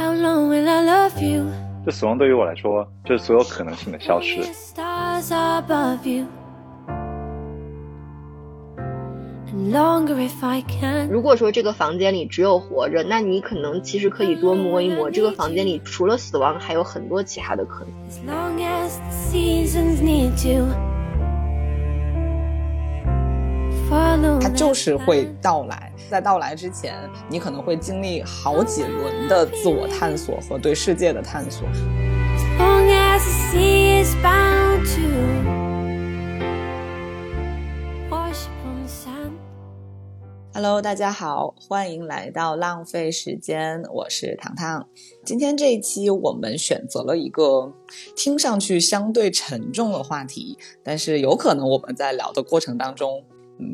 How long will I love you? 这死亡对于我来说，就是所有可能性的消失。Stars above you. And longer if I can. 如果说这个房间里只有活着，那你可能其实可以多摸一摸，这个房间里除了死亡，还有很多其他的可能。它就是会到来，在到来之前，你可能会经历好几轮的自我探索和对世界的探索。Hello，大家好，欢迎来到浪费时间，我是糖糖。今天这一期我们选择了一个听上去相对沉重的话题，但是有可能我们在聊的过程当中，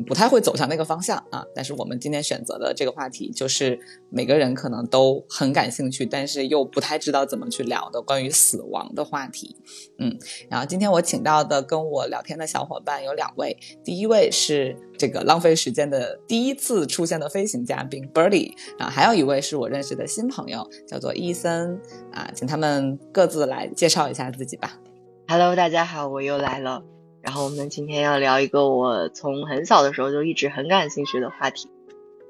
不太会走向那个方向啊。但是我们今天选择的这个话题，就是每个人可能都很感兴趣，但是又不太知道怎么去聊的关于死亡的话题。嗯，然后今天我请到的跟我聊天的小伙伴有两位，第一位是这个浪费时间的第一次出现的飞行嘉宾 Birdy，啊，还有一位是我认识的新朋友，叫做伊森啊，请他们各自来介绍一下自己吧。Hello，大家好，我又来了。然后我们今天要聊一个我从很小的时候就一直很感兴趣的话题。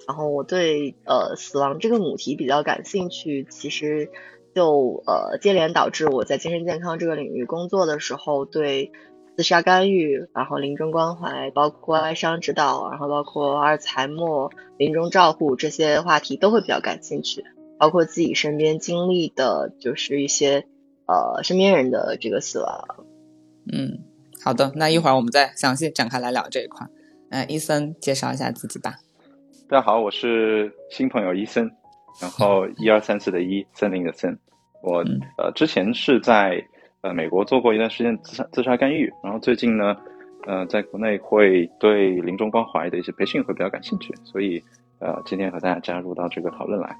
然后我对呃死亡这个母题比较感兴趣，其实就呃接连导致我在精神健康这个领域工作的时候，对自杀干预，然后临终关怀，包括哀伤指导，然后包括阿尔茨海默、临终照护这些话题都会比较感兴趣，包括自己身边经历的，就是一些呃身边人的这个死亡。嗯，好的，那一会儿我们再详细展开来聊这一块。呃，伊森介绍一下自己吧。大家好，我是新朋友伊森，然后一二三四的一，森林的森。我嗯呃之前是在呃美国做过一段时间自杀自杀干预，然后最近呢，呃在国内会对临终关怀的一些培训会比较感兴趣，所以呃今天和大家加入到这个讨论来。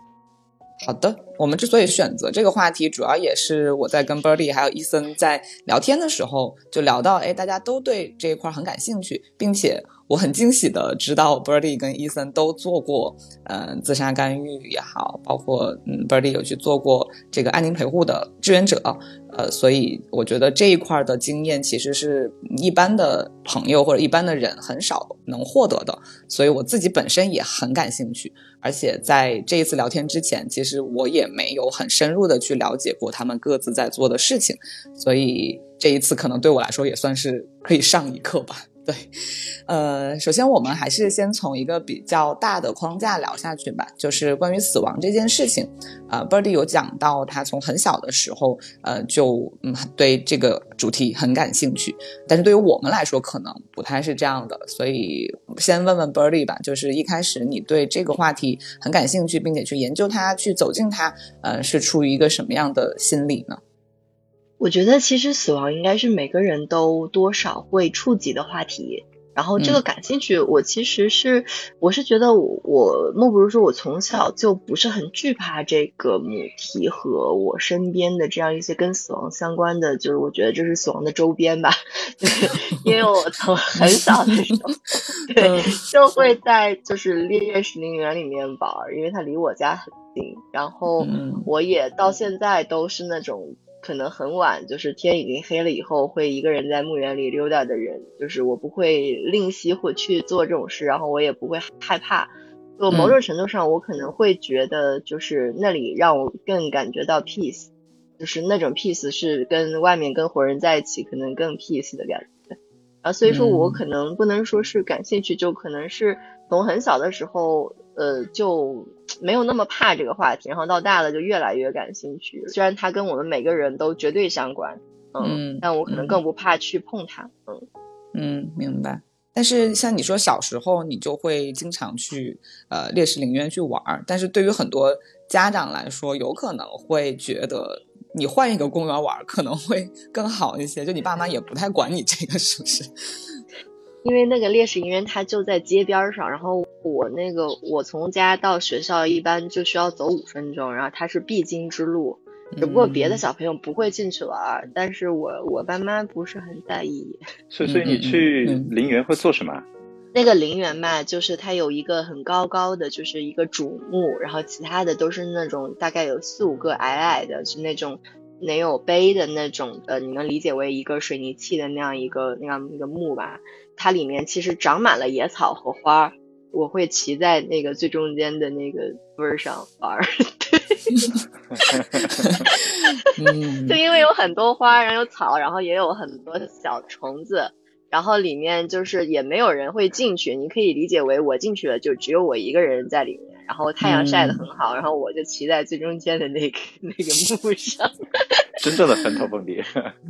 好的，我们之所以选择这个话题，主要也是我在跟 Birdy 还有伊森在聊天的时候，就聊到，哎，大家都对这一块很感兴趣，并且我很惊喜的知道 Birdy 跟伊森都做过，嗯、自杀干预也好，包括嗯，Birdy 有去做过这个安宁陪护的志愿者，呃，所以我觉得这一块的经验其实是一般的朋友或者一般的人很少能获得的，所以我自己本身也很感兴趣。而且在这一次聊天之前，其实我也没有很深入的去了解过他们各自在做的事情，所以这一次可能对我来说也算是可以上一课吧。对，呃，首先我们还是先从一个比较大的框架聊下去吧，就是关于死亡这件事情。呃，Birdy 有讲到他从很小的时候，呃，就嗯对这个主题很感兴趣，但是对于我们来说可能不太是这样的，所以先问问 Birdy 吧，就是一开始你对这个话题很感兴趣，并且去研究它、去走进它，呃，是出于一个什么样的心理呢？我觉得其实死亡应该是每个人都多少会触及的话题。然后这个嗯。感兴趣，我其实是我是觉得我我莫不如说我从小就不是很惧怕这个母题和我身边的这样一些跟死亡相关的，就是我觉得这是死亡的周边吧，对 因为我从 很小的时候，对，就会在就是烈焰石林园里面玩儿，因为它离我家很近，然后嗯。我也到现在都是那种可能很晚，就是天已经黑了以后，会一个人在墓园里溜达的人，就是我不会吝惜或去做这种事，然后我也不会害怕。就某种程度上，我可能会觉得，就是那里让我更感觉到 peace，就是那种 peace 是跟外面跟活人在一起可能更 peace 的感觉。啊，所以说我嗯可能不能说是感兴趣，就可能是从很小的时候，呃，就没有那么怕这个话题，然后到大了就越来越感兴趣。虽然它跟我们每个人都绝对相关，嗯但我可能嗯更不怕去碰它，嗯。嗯，明白。但是像你说小时候你就会经常去呃烈士陵园去玩儿，但是对于很多家长来说，有可能会觉得你换一个公园玩可能会 更好一些，就你爸妈也不太管你这个是不是？因为那个烈士陵园它就在街边上，然后我那个我从家到学校一般就需要走五分钟，然后它是必经之路。只不过别的嗯小朋友不会进去玩儿，但是我我爸妈不是很在意。所以所以你去嗯陵园会做什么啊？那个陵园嘛，就是它有一个很高高的，就是一个主墓，然后其他的都是那种大概有四五个矮矮的，是那种没有碑的那种，呃，你能理解为一个水泥砌的那样一个那样一个墓吧？它里面其实长满了野草和花，我会骑在那个最中间的那个位儿上玩儿，嗯就因为有很多花，然后有草，然后也有很多小虫子。然后里面就是也没有人会进去，你可以理解为我进去了，就只有我一个人在里面。然后太阳晒得很好，然后我就骑在最中间的那个那个木上，真正的坟头蹦迪。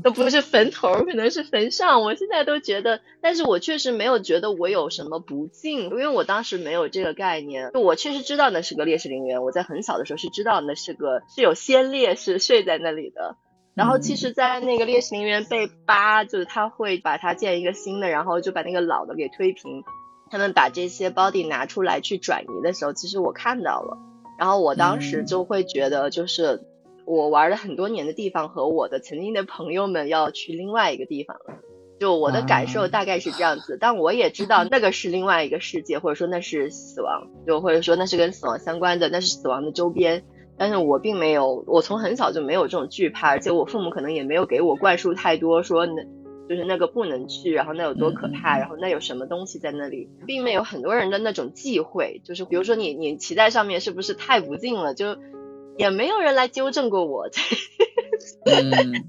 都不是坟头，可能是坟上。我现在都觉得，但是我确实没有觉得我有什么不敬，因为我当时没有这个概念。就我确实知道那是个烈士陵园，我在很小的时候是知道那是个是有先烈是睡在那里的。然后其实，在那个烈士陵园被扒，就是他会把它建一个新的，然后就把那个老的给推平。他们把这些 body 拿出来去转移的时候，其实我看到了。然后我当时就会觉得，就是我玩了很多年的地方和我的曾经的朋友们要去另外一个地方了。就我的感受大概是这样子，但我也知道那个是另外一个世界，或者说那是死亡，就或者说那是跟死亡相关的，那是死亡的周边。但是我并没有，我从很小就没有这种惧怕，而且我父母可能也没有给我灌输太多说那，就是那个不能去，然后那有多可怕，然后那有什么东西在那里，并没有很多人的那种忌讳，就是比如说你你骑在上面是不是太不敬了，就也没有人来纠正过我。嗯，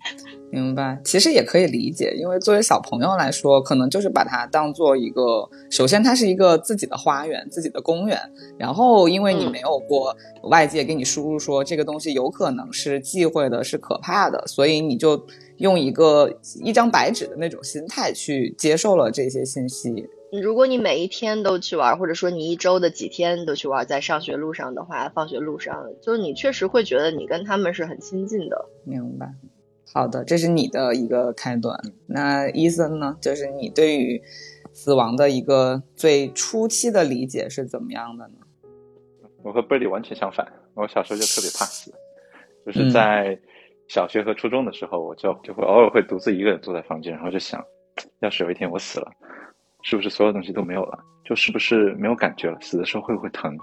明白。其实也可以理解，因为作为小朋友来说，可能就是把它当做一个，首先它是一个自己的花园、自己的公园，然后因为你没有过外界给你输入说这个东西有可能是忌讳的、是可怕的，所以你就用一个一张白纸的那种心态去接受了这些信息。如果你每一天都去玩，或者说你一周的几天都去玩，在上学路上的话，放学路上，就是你确实会觉得你跟他们是很亲近的。明白。好的，这是你的一个开端。那伊森呢？就是你对于死亡的一个最初期的理解是怎么样的呢？我和贝利完全相反，我小时候就特别怕死，就是在小学和初中的时候，我就就会偶尔会独自一个人坐在房间，然后就想，要是有一天我死了。是不是所有东西都没有了？就是不是没有感觉了？死的时候会不会疼？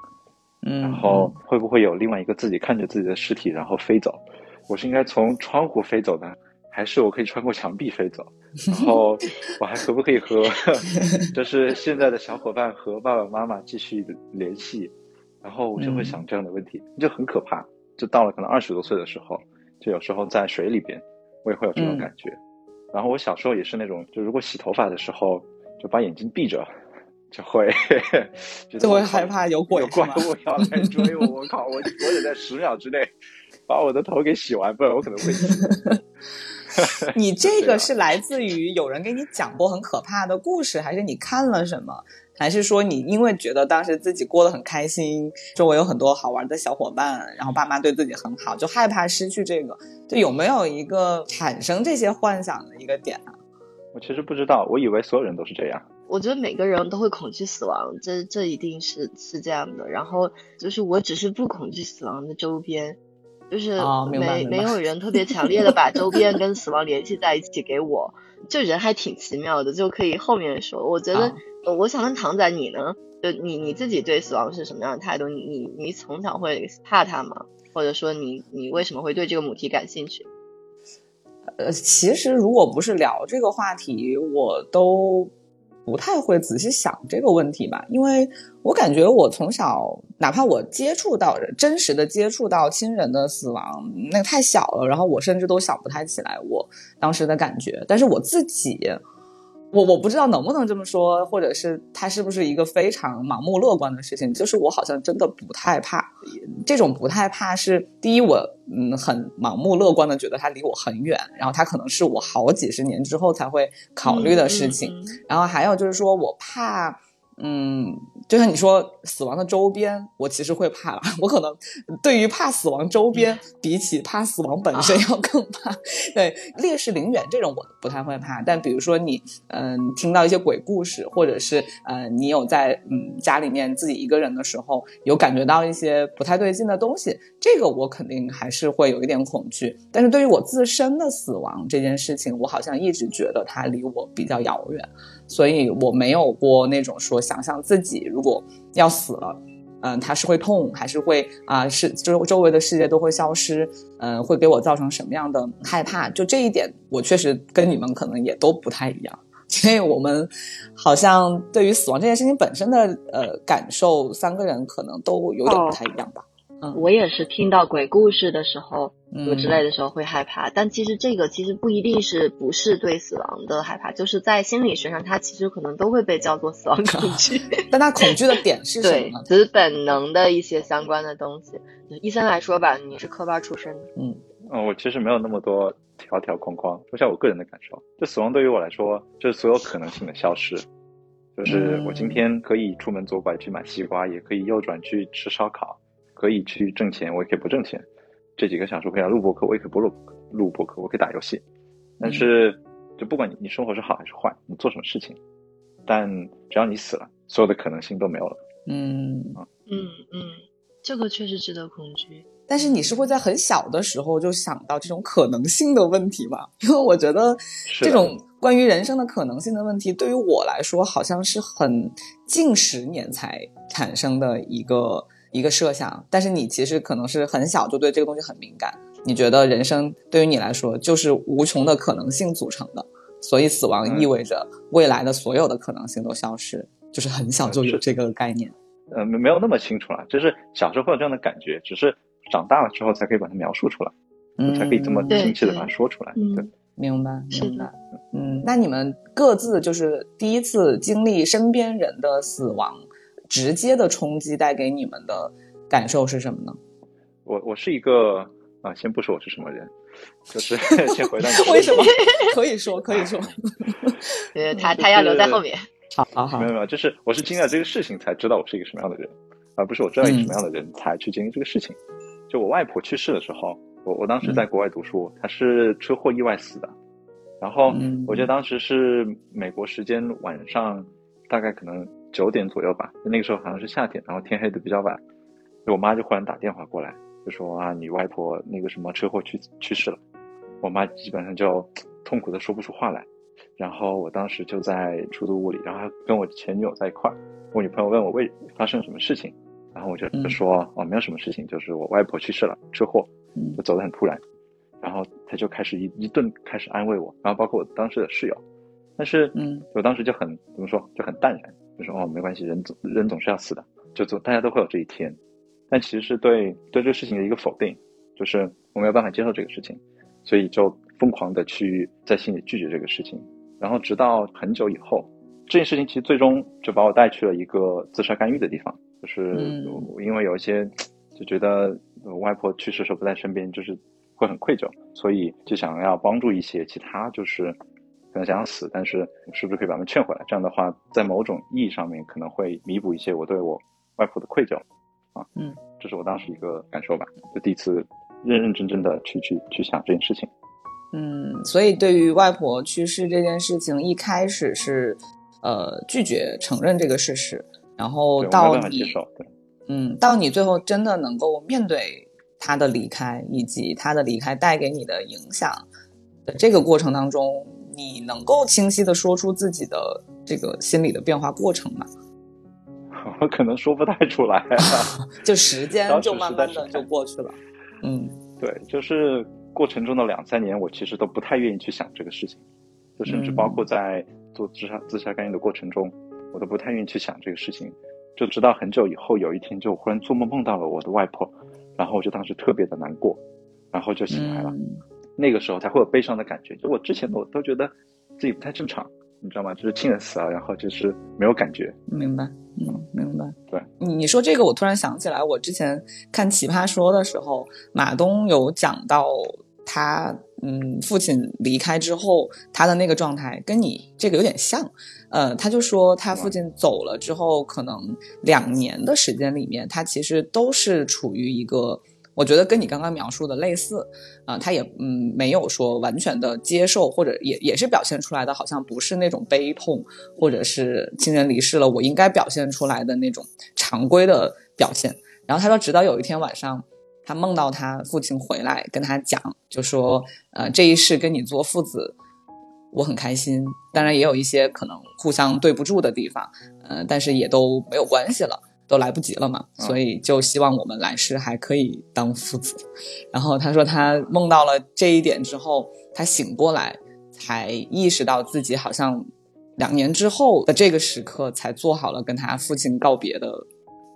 嗯，然后会不会有另外一个自己看着自己的尸体然后飞走？我是应该从窗户飞走呢，还是我可以穿过墙壁飞走？然后我还可不可以和 就是现在的小伙伴和爸爸妈妈继续联系？然后我就会想这样的问题，就很可怕。就到了可能二十多岁的时候，就有时候在水里边，我也会有这种感觉。然后我小时候也是那种，就如果洗头发的时候。就把眼睛闭着，就会 就会害怕有鬼有怪物要来追我。我靠！我我得在十秒之内把我的头给洗完，不然我可能会死。你这个是来自于有人给你讲过很可怕的故事，还是你看了什么？还是说你因为觉得当时自己过得很开心，周围有很多好玩的小伙伴，然后爸妈对自己很好，就害怕失去这个？就有没有一个产生这些幻想的一个点啊？我其实不知道，我以为所有人都是这样。我觉得每个人都会恐惧死亡，这这一定是是这样的。然后就是我只是不恐惧死亡的周边，就是没没有人特别强烈的把周边跟死亡联系在一起给我。就人还挺奇妙的，就可以后面说。我觉得，我想问唐仔，你呢？就你你自己对死亡是什么样的态度？你你你从小会怕它吗？或者说你你为什么会对这个母题感兴趣？呃，其实如果不是聊这个话题，我都不太会仔细想这个问题吧，因为我感觉我从小，哪怕我接触到真实的接触到亲人的死亡，那个太小了，然后我甚至都想不太起来我当时的感觉，但是我自己。我我不知道能不能这么说，或者是它是不是一个非常盲目乐观的事情？就是我好像真的不太怕，这种不太怕是第一，我嗯很盲目乐观的觉得它离我很远，然后它可能是我好几十年之后才会考虑的事情，然后还有就是说我怕。嗯，就像你说死亡的周边，我其实会怕了。我可能对于怕死亡周边，比起怕死亡本身要更怕。对烈士陵园这种，我不太会怕。但比如说你，嗯，听到一些鬼故事，或者是呃，你有在嗯家里面自己一个人的时候，有感觉到一些不太对劲的东西，这个我肯定还是会有一点恐惧。但是对于我自身的死亡这件事情，我好像一直觉得它离我比较遥远。所以我没有过那种说想象自己如果要死了，嗯，他是会痛还是会啊是周周围的世界都会消失，嗯，会给我造成什么样的害怕？就这一点，我确实跟你们可能也都不太一样。因为我们好像对于死亡这件事情本身的呃感受，三个人可能都有点不太一样吧。嗯，我也是听到鬼故事的时候，嗯之类的时候会害怕，但其实这个其实不一定是不是对死亡的害怕，就是在心理学上，它其实可能都会被叫做死亡恐惧。但它恐惧的点是什对么对？，只是本能的一些相关的东西。医生来说吧，你是科班出身的，嗯嗯，我其实没有那么多条条框框，说下我个人的感受。就死亡对于我来说，就是所有可能性的消失。就是我今天可以出门左拐去买西瓜，也可以右转去吃烧烤，可以去挣钱，我也可以不挣钱。这几个小时我可以来录播课，我也可以不录录播课，我可以打游戏。但是，就不管你你生活是好还是坏，你做什么事情，但只要你死了，所有的可能性都没有了。嗯。嗯嗯，这个确实值得恐惧。但是你是会在很小的时候就想到这种可能性的问题吗？因为我觉得这种关于人生的可能性的问题，对于我来说好像是很近十年才产生的一个一个设想。但是你其实可能是很小就对这个东西很敏感，你觉得人生对于你来说就是无穷的可能性组成的，所以死亡嗯意味着未来的所有的可能性都消失，就是很小就有是这个概念。呃，没没有那么清楚了，就是小时候会有这样的感觉，只是长大了之后才可以把它描述出来，嗯，才可以这么对清晰的把它说出来。嗯对，明白，明白。嗯，那你们各自就是第一次经历身边人的死亡，直接的冲击带给你们的感受是什么呢？我我是一个啊，先不说我是什么人，就是 先回答你为什么？可以说，可以说。呃，他他要留在后面。好好好没有，没有，就是我是经历了这个事情才知道我是一个什么样的人，而不是我知道一个什么样的人才去经历这个事情。就我外婆去世的时候，我我当时在国外读书，她是车祸意外死的，然后嗯我记得当时是美国时间晚上大概可能九点左右吧，那个时候好像是夏天，然后天黑的比较晚，就我妈就忽然打电话过来，就说啊你外婆那个什么车祸去去世了，我妈基本上就痛苦的说不出话来。然后我当时就在出租屋里，然后还跟我前女友在一块儿。我女朋友问我为发生了什么事情，然后我就说、哦没有什么事情，就是我外婆去世了，车祸，嗯就走得很突然。然后她就开始一一顿开始安慰我，然后包括我当时的室友，但是嗯我当时就很怎么说就很淡然，就说哦没关系，人总人总是要死的，就总大家都会有这一天。但其实是对对这个事情的一个否定，就是我没有办法接受这个事情，所以就疯狂的去在心里拒绝这个事情。然后直到很久以后，这件事情其实最终就把我带去了一个自杀干预的地方，就是因为有一些就觉得我外婆去世的时候不在身边，就是会很愧疚，所以就想要帮助一些其他就是可能想要死，但是是不是可以把他们劝回来？这样的话，在某种意义上面可能会弥补一些我对我外婆的愧疚啊。嗯，这是我当时一个感受吧，就第一次认认真真的去去去想这件事情。嗯，所以对于外婆去世这件事情，一开始是呃拒绝承认这个事实，然后到你接受。对，嗯，到你最后真的能够面对他的离开，以及他的离开带给你的影响的这个过程当中，你能够清晰的说出自己的这个心理的变化过程吗？我可能说不太出来、啊。就时间就慢慢的就过去了。嗯对，就是过程中的两三年，我其实都不太愿意去想这个事情，就甚至嗯包括在做自杀自杀干预的过程中，我都不太愿意去想这个事情。就直到很久以后，有一天就忽然做梦梦到了我的外婆，然后我就当时特别的难过，然后就醒来了。嗯那个时候才会有悲伤的感觉。就我之前我都觉得自己不太正常，你知道吗？就是亲人死了，然后就是没有感觉。明白，嗯，明白。对你你说这个，我突然想起来，我之前看《奇葩说》的时候，马东有讲到他嗯父亲离开之后，他的那个状态跟你这个有点像。呃，他就说他父亲走了之后，可能两年的时间里面，他其实都是处于一个。我觉得跟你刚刚描述的类似，啊、他也嗯没有说完全的接受，或者也也是表现出来的，好像不是那种悲痛，或者是亲人离世了，我应该表现出来的那种常规的表现。然后他说，直到有一天晚上，他梦到他父亲回来跟他讲，就说，呃，这一世跟你做父子，我很开心。当然也有一些可能互相对不住的地方，嗯、但是也都没有关系了，都来不及了嘛。嗯所以就希望我们来世还可以当父子。然后他说他梦到了这一点之后，他醒过来才意识到自己好像两年之后的这个时刻才做好了跟他父亲告别的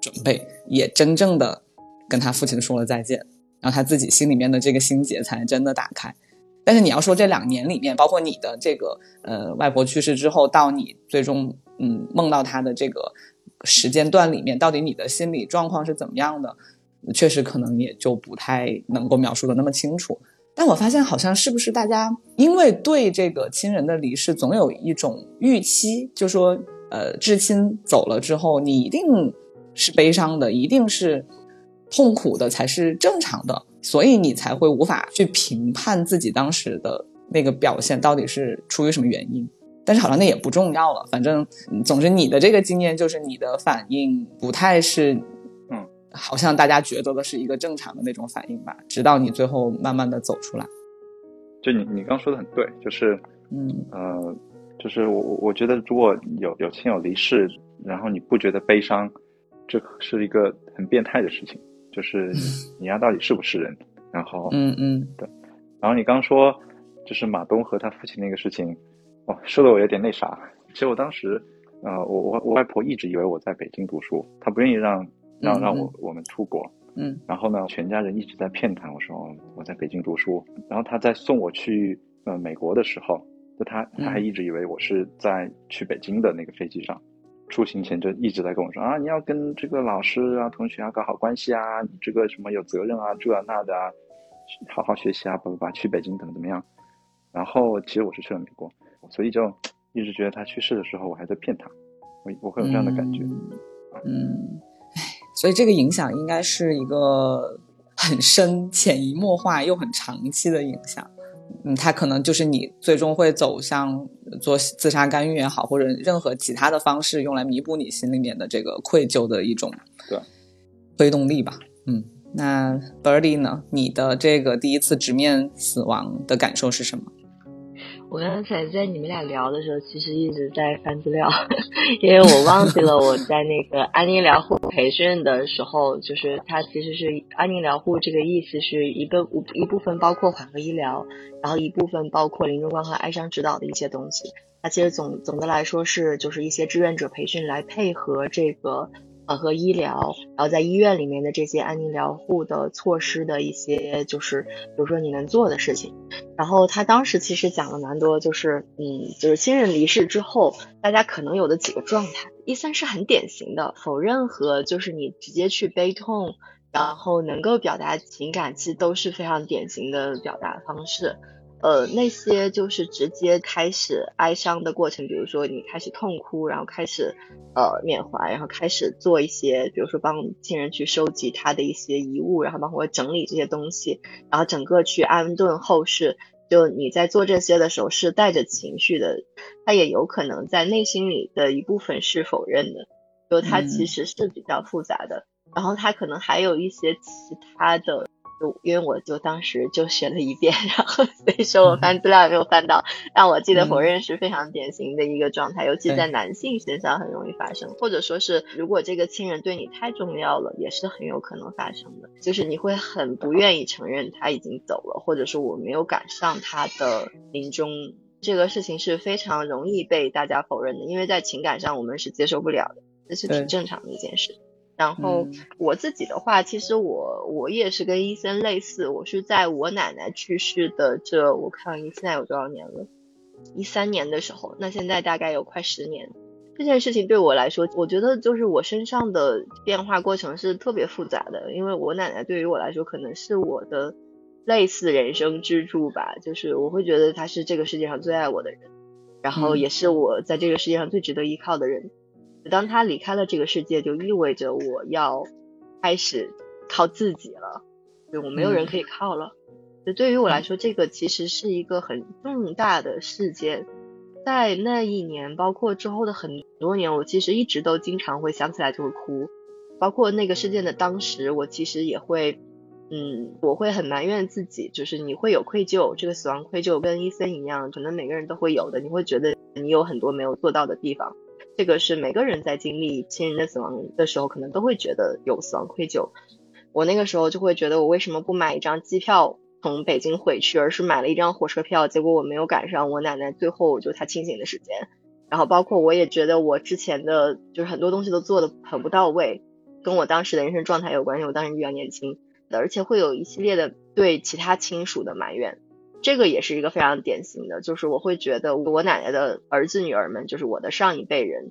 准备，也真正的跟他父亲说了再见，然后他自己心里面的这个心结才真的打开。但是你要说这两年里面，包括你的这个呃外婆去世之后，到你最终嗯梦到他的这个时间段里面，到底你的心理状况是怎么样的，确实可能也就不太能够描述的那么清楚。但我发现好像是不是大家因为对这个亲人的离世总有一种预期，就说呃至亲走了之后，你一定是悲伤的，一定是痛苦的才是正常的，所以你才会无法去评判自己当时的那个表现到底是出于什么原因。但是好像那也不重要了，反正嗯总之你的这个经验就是你的反应不太是，嗯，好像大家觉得的是一个正常的那种反应吧，直到你最后慢慢的走出来，就你你刚说的很对，就是嗯呃，就是我我我觉得如果有有亲友离世，然后你不觉得悲伤，这是一个很变态的事情，就是 你丫到底是不是人？然后嗯嗯对然后你刚说就是马东和他父亲那个事情，哇，说的我有点那啥。其实我当时，呃，我我我外婆一直以为我在北京读书，她不愿意让让嗯让我嗯我们出国。嗯然后呢，全家人一直在骗她，我说哦我在北京读书。然后她在送我去呃美国的时候，就她她还嗯一直以为我是在去北京的那个飞机上。出行前就一直在跟我说啊，你要跟这个老师啊、同学啊搞好关系啊，你这个什么有责任啊，这那的啊，好好学习啊，不不不，去北京怎么怎么样。然后其实我是去了美国，所以就一直觉得他去世的时候我还在骗他，我我会有这样的感觉。嗯，嗯唉，所以这个影响应该是一个很深、潜移默化又很长期的影响。嗯，它可能就是你最终会走向做自杀干预也好，或者任何其他的方式，用来弥补你心里面的这个愧疚的一种对推动力吧。嗯，那 Birdy 呢？你的这个第一次直面死亡的感受是什么？我刚才在你们俩聊的时候，其实一直在翻资料，因为我忘记了我在那个安宁疗护培训的时候，就是它其实是安宁疗护这个意思是一个一部分包括缓和医疗，然后一部分包括临终关怀哀伤指导的一些东西。它其实总总的来说是就是一些志愿者培训来配合这个呃和医疗，然后在医院里面的这些安宁疗护的措施的一些就是比如说你能做的事情。然后他当时其实讲了蛮多，就是嗯，就是亲人离世之后，大家可能有的几个状态。一三是很典型的否认和就是你直接去悲痛，然后能够表达情感，其实都是非常典型的表达方式。呃，那些就是直接开始哀伤的过程，比如说你开始痛哭，然后开始呃缅怀，然后开始做一些，比如说帮亲人去收集他的一些遗物，然后包括整理这些东西，然后整个去安顿后事。就你在做这些的时候是带着情绪的，他也有可能在内心里的一部分是否认的，就他其实是比较复杂的。然后他可能还有一些其他的。就因为我就当时就学了一遍，然后所以说我翻资料也没有翻到，但我记得否认是非常典型的一个状态，尤其在男性身上很容易发生，或者说是如果这个亲人对你太重要了，也是很有可能发生的，就是你会很不愿意承认他已经走了，或者说我没有赶上他的临终，这个事情是非常容易被大家否认的，因为在情感上我们是接受不了的，这是挺正常的一件事。然后我自己的话，其实我我也是跟医生类似，我是在我奶奶去世的这，我看现在有多少年了，一三年的时候，那现在大概有快十年。这件事情对我来说，我觉得就是我身上的变化过程是特别复杂的，因为我奶奶对于我来说可能是我的类似人生支柱吧，就是我会觉得她是这个世界上最爱我的人，然后也是我在这个世界上最值得依靠的人。当他离开了这个世界，就意味着我要开始靠自己了，对我没有人可以靠了。就对于我来说，这个其实是一个很重大的事件。在那一年，包括之后的很多年，我其实一直都经常会想起来就会哭。包括那个事件的当时，我其实也会嗯，我会很埋怨自己，就是你会有愧疚，这个死亡愧疚跟伊森一样，可能每个人都会有的，你会觉得你有很多没有做到的地方，这个是每个人在经历亲人的死亡的时候，可能都会觉得有死亡愧疚。我那个时候就会觉得，我为什么不买一张机票从北京回去，而是买了一张火车票，结果我没有赶上我奶奶最后就她清醒的时间。然后包括我也觉得我之前的就是很多东西都做的很不到位，跟我当时的人生状态有关系。我当时比较年轻。而且会有一系列的对其他亲属的埋怨，这个也是一个非常典型的，就是我会觉得我奶奶的儿子女儿们，就是我的上一辈人，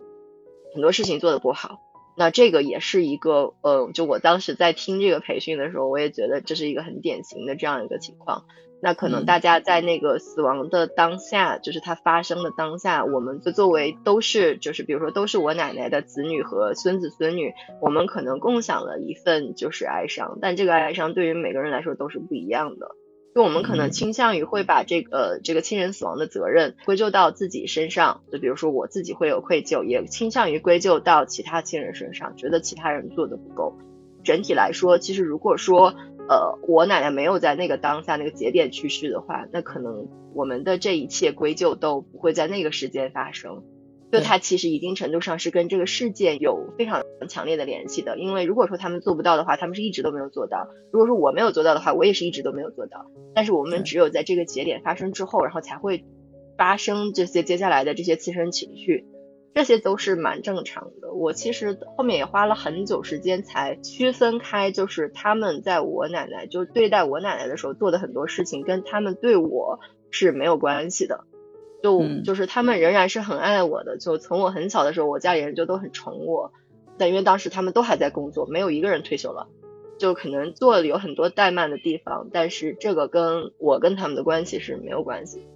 很多事情做的不好。那这个也是一个，呃，就我当时在听这个培训的时候，我也觉得这是一个很典型的这样一个情况。那可能大家在那个死亡的当下，就是它发生的当下，我们就作为都是，就是比如说都是我奶奶的子女和孙子孙女，我们可能共享了一份就是哀伤，但这个哀伤对于每个人来说都是不一样的。就我们可能倾向于会把这个这个亲人死亡的责任归咎到自己身上，就比如说我自己会有愧疚，也倾向于归咎到其他亲人身上，觉得其他人做的不够。整体来说，其实如果说。呃，我奶奶没有在那个当下那个节点去世的话，那可能我们的这一切归咎都不会在那个时间发生。就它其实一定程度上是跟这个事件有非常强烈的联系的。因为如果说他们做不到的话，他们是一直都没有做到；如果说我没有做到的话，我也是一直都没有做到。但是我们只有在这个节点发生之后，然后才会发生这些接下来的这些亲身情绪。这些都是蛮正常的。我其实后面也花了很久时间才区分开，就是他们在我奶奶就对待我奶奶的时候做的很多事情，跟他们对我是没有关系的。就就是他们仍然是很爱我的。就从我很小的时候，我家里人就都很宠我。但因为当时他们都还在工作，没有一个人退休了，就可能做了有很多怠慢的地方。但是这个跟我跟他们的关系是没有关系。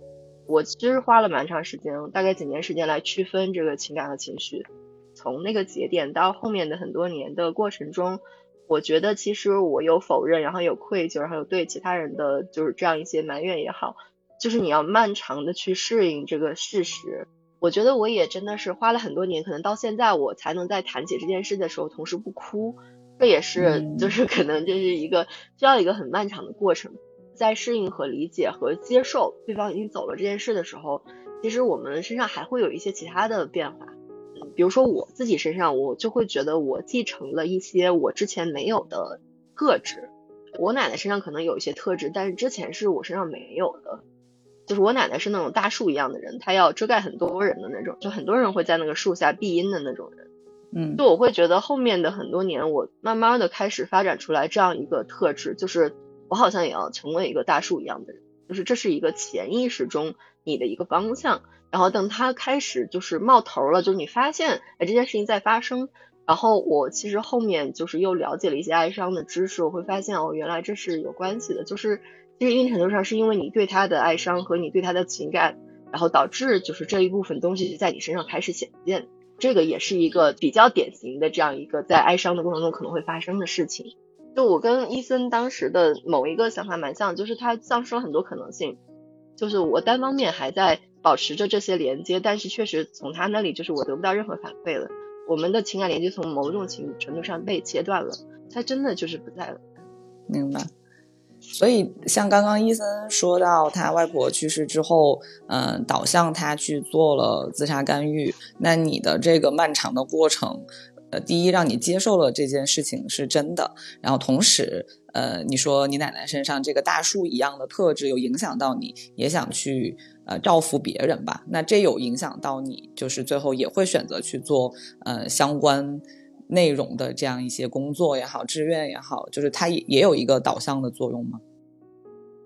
我其实花了蛮长时间，大概几年时间来区分这个情感和情绪。从那个节点到后面的很多年的过程中，我觉得其实我有否认，然后有愧疚，然后有对其他人的就是这样一些埋怨也好，就是你要漫长的去适应这个事实。我觉得我也真的是花了很多年，可能到现在我才能在谈起这件事的时候同时不哭。这也是就是可能这是一个需要一个很漫长的过程。在适应和理解和接受对方已经走了这件事的时候，其实我们身上还会有一些其他的变化。比如说我自己身上，我就会觉得我继承了一些我之前没有的特质。我奶奶身上可能有一些特质，但是之前是我身上没有的。就是我奶奶是那种大树一样的人，她要遮盖很多人的那种，就很多人会在那个树下避阴的那种人。嗯，就我会觉得后面的很多年，我慢慢的开始发展出来这样一个特质，就是。我好像也要成为一个大树一样的人，就是这是一个潜意识中你的一个方向。然后等它开始就是冒头了，就是你发现哎这件事情在发生。然后我其实后面就是又了解了一些哀伤的知识，我会发现哦原来这是有关系的，就是其实一定程度上是因为你对他的哀伤和你对他的情感，然后导致就是这一部分东西在你身上开始显现。这个也是一个比较典型的这样一个在哀伤的过程中可能会发生的事情。就我跟伊森当时的某一个想法蛮像，就是他丧失了很多可能性。就是我单方面还在保持着这些连接，但是确实从他那里就是我得不到任何反馈了。我们的情感连接从某种程程度上被切断了，他真的就是不在了。明白。所以像刚刚伊森说到他外婆去世之后，嗯，导向他去做了自杀干预。那你的这个漫长的过程。呃，第一，让你接受了这件事情是真的，然后同时，呃，你说你奶奶身上这个大树一样的特质有影响到你，也想去呃照拂别人吧？那这有影响到你，就是最后也会选择去做呃相关内容的这样一些工作也好，志愿也好，就是它也也有一个导向的作用吗？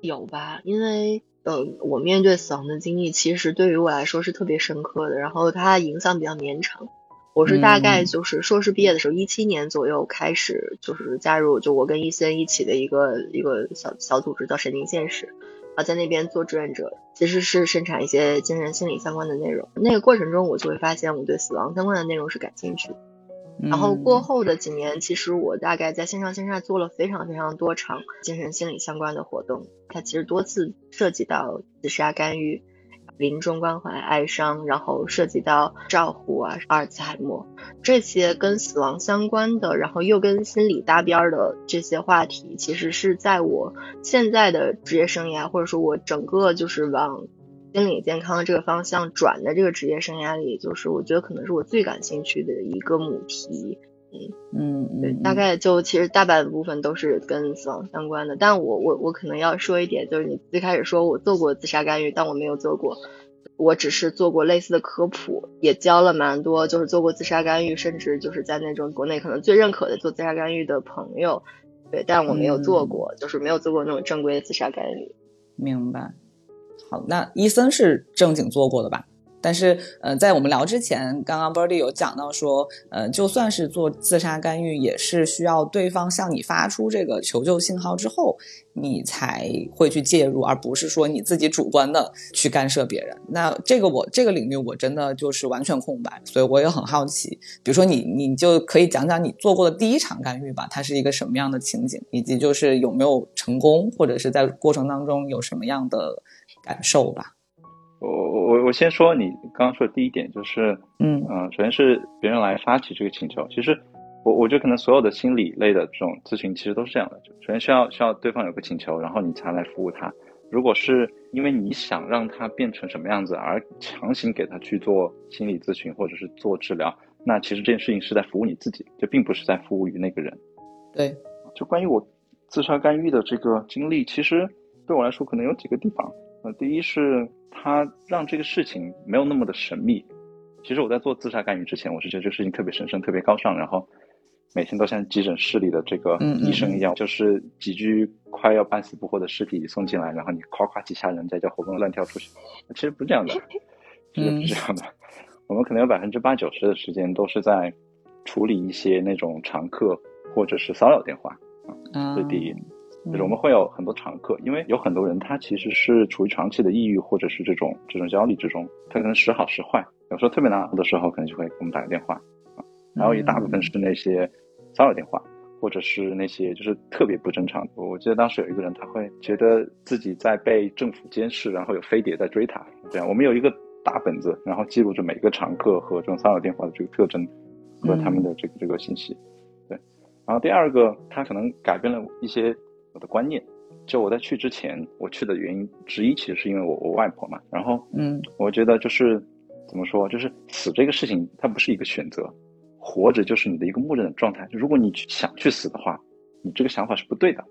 有吧，因为呃，我面对死亡的经历其实对于我来说是特别深刻的，然后它影响比较绵长。我是大概就是硕士毕业的时候，一七年左右开始，就是加入就我跟伊森一起的一个一个小小组织叫神经现实，啊，在那边做志愿者，其实是生产一些精神心理相关的内容。那个过程中，我就会发现我对死亡相关的内容是感兴趣的。然后过后的几年，其实我大概在线上线下做了非常非常多场精神心理相关的活动，它其实多次涉及到自杀干预。临终关怀、哀伤，然后涉及到照护啊、阿尔茨海默这些跟死亡相关的，然后又跟心理搭边的这些话题，其实是在我现在的职业生涯，或者说我整个就是往心理健康这个方向转的这个职业生涯里，就是我觉得可能是我最感兴趣的一个母题。嗯，对，大概就其实大半部分都是跟死亡相关的。但我我我可能要说一点，就是你最开始说我做过自杀干预，但我没有做过，我只是做过类似的科普，也教了蛮多，就是做过自杀干预，甚至就是在那种国内可能最认可的做自杀干预的朋友，对，但我没有做过，就是没有做过那种正规的自杀干预。明白。好，那伊森是正经做过的吧？但是，呃，在我们聊之前，刚刚 Birdy 有讲到说，呃，就算是做自杀干预，也是需要对方向你发出这个求救信号之后，你才会去介入，而不是说你自己主观的去干涉别人。那这个我这个领域我真的就是完全空白，所以我也很好奇，比如说你，你就可以讲讲你做过的第一场干预吧，它是一个什么样的情景，以及就是有没有成功，或者是在过程当中有什么样的感受吧。我我我先说你刚刚说的第一点，就是嗯嗯，首先是别人来发起这个请求，其实我我觉得可能所有的心理类的这种咨询其实都是这样的，首先需要需要对方有个请求，然后你才来服务他。如果是因为你想让他变成什么样子而强行给他去做心理咨询或者是做治疗，那其实这件事情是在服务你自己，就并不是在服务于那个人。对，就关于我自杀干预的这个经历，其实对我来说可能有几个地方。呃，第一是它让这个事情没有那么的神秘。其实我在做自杀干预之前，我是觉得这个事情特别神圣、特别高尚，然后每天都像急诊室里的这个医生一样，就是几具快要半死不活的尸体送进来，然后你夸夸几下人，家就活蹦乱跳出去。其实不是这样的，其实不是这样的。我们可能有百分之八九十的时间都是在处理一些那种常客或者是骚扰电话啊，这是第一。就是我们会有很多常客，因为有很多人他其实是处于长期的抑郁或者是这种这种焦虑之中，他可能时好时坏，有时候特别难熬的时候，可能就会给我们打个电话啊。然后一大部分是那些骚扰电话，或者是那些就是特别不正常的。我记得当时有一个人，他会觉得自己在被政府监视，然后有飞碟在追他。这样，我们有一个大本子，然后记录着每个常客和这种骚扰电话的这个特征和他们的这个这个信息。对，然后第二个，他可能改变了一些。我的观念，就我在去之前，我去的原因之一，其实是因为我我外婆嘛。然后，嗯，我觉得就是怎么说，就是死这个事情，它不是一个选择，活着就是你的一个默认的状态。就如果你想去死的话，你这个想法是不对的。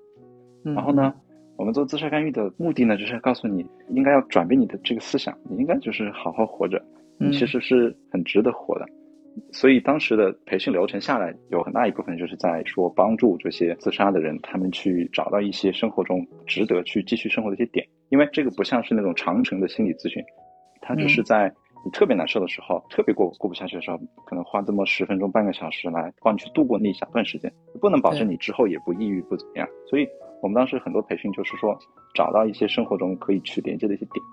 然后呢，我们做自杀干预的目的呢，就是告诉你应该要转变你的这个思想，你应该就是好好活着，其实是很值得活的。所以当时的培训流程下来，有很大一部分就是在说帮助这些自杀的人，他们去找到一些生活中值得去继续生活的一些点。因为这个不像是那种长程的心理咨询，它只是在你特别难受的时候、特别过过不下去的时候，可能花这么十分钟、半个小时来帮你去度过那一小段时间，不能保证你之后也不抑郁、不怎么样。所以我们当时很多培训就是说，找到一些生活中可以去连接的一些点。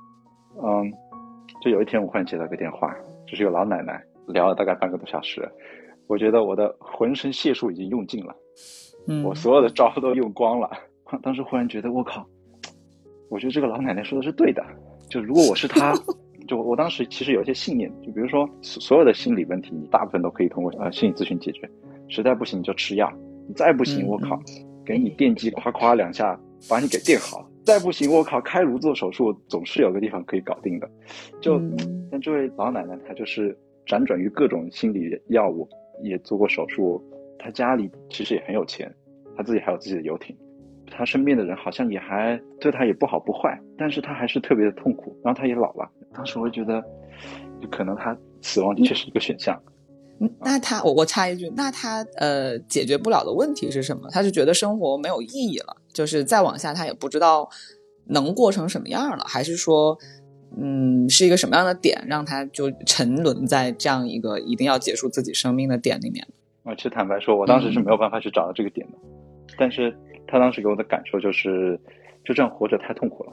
嗯，就有一天我忽然接到个电话，就是有老奶奶。聊了大概半个多小时，我觉得我的浑身解数已经用尽了，嗯，我所有的招都用光了。当时忽然觉得，我靠，我觉得这个老奶奶说的是对的。就如果我是她，就我当时其实有一些信念，就比如说所有的心理问题，你大部分都可以通过呃心理咨询解决，实在不行你就吃药，你再不行，我靠，给你电击夸夸两下把你给电好，再不行，我靠，开颅做手术总是有个地方可以搞定的。就但这位老奶奶，她就是。辗转于各种心理药物，也做过手术。他家里其实也很有钱，他自己还有自己的游艇。他身边的人好像也还对他也不好不坏，但是他还是特别的痛苦。然后他也老了，当时我觉得，可能他死亡的确是一个选项。那他，我我插一句，那他呃解决不了的问题是什么？他是觉得生活没有意义了，就是再往下他也不知道能过成什么样了，还是说？嗯，是一个什么样的点让他就沉沦在这样一个一定要结束自己生命的点里面？啊，其实坦白说，我当时是没有办法去找到这个点的。但是他当时给我的感受就是，就这样活着太痛苦了。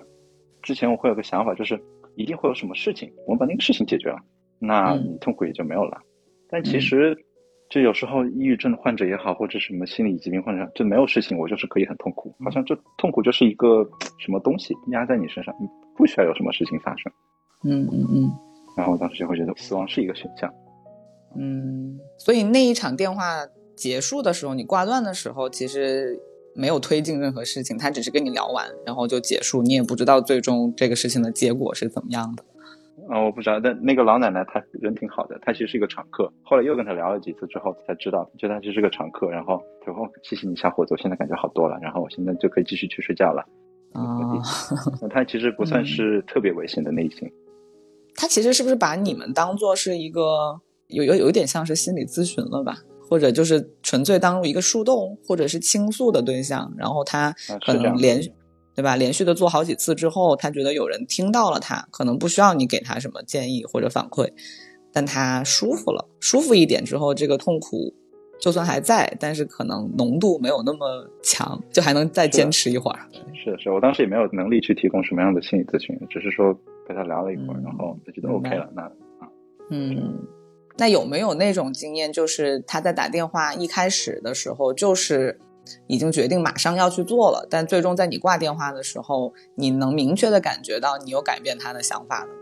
之前我会有个想法，就是一定会有什么事情，我们把那个事情解决了，那你痛苦也就没有了。但其实，就有时候抑郁症患者也好，或者什么心理疾病患者，就没有事情，我就是可以很痛苦，好像这痛苦就是一个什么东西压在你身上。不需要有什么事情发生，嗯嗯嗯然后我当时就会觉得死亡是一个选项。嗯，所以那一场电话结束的时候，你挂断的时候，其实没有推进任何事情，他只是跟你聊完，然后就结束，你也不知道最终这个事情的结果是怎么样的。啊、我不知道，但那个老奶奶她人挺好的，她其实是一个常客。后来又跟她聊了几次之后，才知道，觉得她其实是个常客。然后她说：“哦谢谢你，小伙子，我现在感觉好多了。然后我现在就可以继续去睡觉了。啊、那她其实不算是特别危险的类型。他其实是不是把你们当做是一个有有有一点像是心理咨询了吧？或者就是纯粹当入一个树洞，或者是倾诉的对象，然后她可能连续，对吧？连续的做好几次之后，他觉得有人听到了他，可能不需要你给他什么建议或者反馈，但他舒服了，舒服一点之后，这个痛苦就算还在，但是可能浓度没有那么强，就还能再坚持一会儿。是是，我当时也没有能力去提供什么样的心理咨询，只是说陪他聊了一会儿，嗯然后就觉得 OK 了，那嗯，那有没有那种经验，就是他在打电话一开始的时候，就是已经决定马上要去做了，但最终在你挂电话的时候，你能明确的感觉到你有改变他的想法的吗？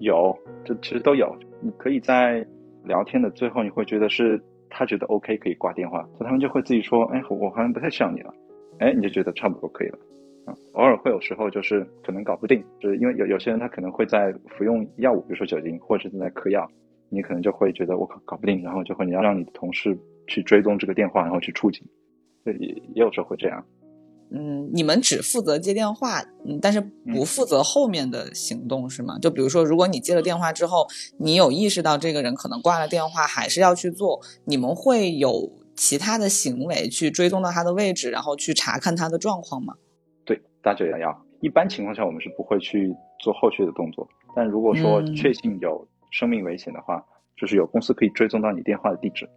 有，这其实都有。你可以在聊天的最后，你会觉得是他觉得 OK 可以挂电话，所以他们就会自己说：“哎，我好像不太需要你了。”哎，你就觉得差不多可以了。啊，偶尔会有时候就是可能搞不定，就是因为有有些人他可能会在服用药物，比如说酒精或者是在嗑药，你可能就会觉得我搞搞不定，然后就会你要让你的同事去追踪这个电话，然后去出警，也也有时候会这样。嗯，你们只负责接电话，嗯，但是不负责后面的行动是吗？就比如说，如果你接了电话之后，你有意识到这个人可能挂了电话，还是要去做，你们会有其他的行为去追踪到他的位置，然后去查看他的状况吗？对，打九幺幺。一般情况下，我们是不会去做后续的动作。但如果说嗯确信有生命危险的话，就是有公司可以追踪到你电话的地址，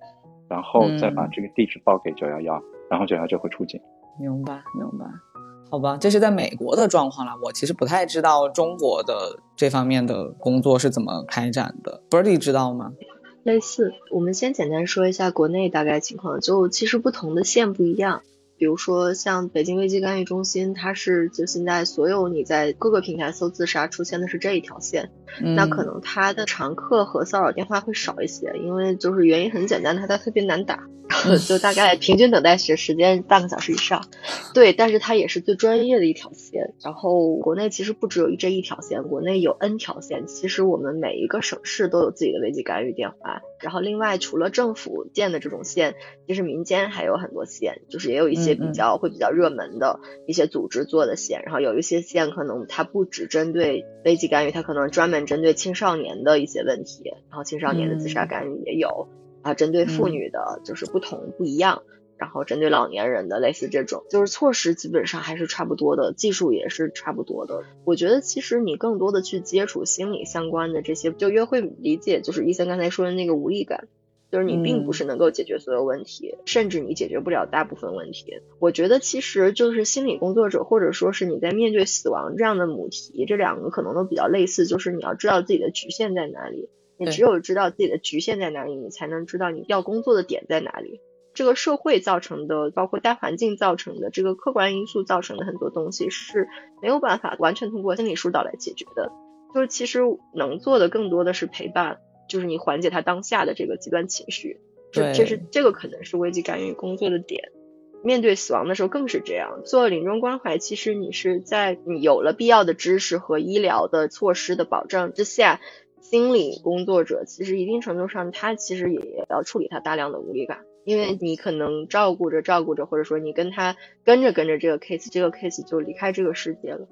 然后再把嗯这个地址报给九幺幺，然后九幺幺就会出警。明白，明白。好吧，这是在美国的状况了。我其实不太知道中国的这方面的工作是怎么开展的。Birdy 知道吗？类似，我们先简单说一下国内大概情况。就其实不同的县不一样，比如说像北京危机干预中心，它是就现在所有你在各个平台搜自杀出现的是这一条线，嗯、那可能它的常客和骚扰电话会少一些，因为就是原因很简单，它它特别难打，就大概平均等待时时间半个小时以上。对，但是它也是最专业的一条线。然后国内其实不只有这一条线，国内有 N 条线。其实我们每一个省市都有自己的危机干预电话。然后另外除了政府建的这种线，其实民间还有很多线，就是也有一些比较会比较热门的一些组织做的线。然后有一些线可能它不只针对危机干预，它可能专门针对青少年的一些问题，然后青少年的自杀干预也有。啊，针对妇女的就是不同不一样，然后针对老年人的类似这种，就是措施基本上还是差不多的，技术也是差不多的。我觉得其实你更多的去接触心理相关的这些，就约会理解，就是医生刚才说的那个无力感，就是你并不是能够解决所有问题，甚至你解决不了大部分问题。我觉得其实就是心理工作者，或者说是你在面对死亡这样的母题，这两个可能都比较类似，就是你要知道自己的局限在哪里。你只有知道自己的局限在哪里，你才能知道你要工作的点在哪里。这个社会造成的，包括大环境造成的，这个客观因素造成的很多东西是没有办法完全通过心理疏导来解决的。就是其实能做的更多的是陪伴，就是你缓解他当下的这个极端情绪。这这是这个可能是危机干预工作的点。面对死亡的时候更是这样。做临终关怀，其实你是在你有了必要的知识和医疗的措施的保障之下。心理工作者其实一定程度上，他其实也要处理他大量的无力感，因为你可能照顾着照顾着，或者说你跟他跟着跟着这个 case，这个 case 就离开这个世界了。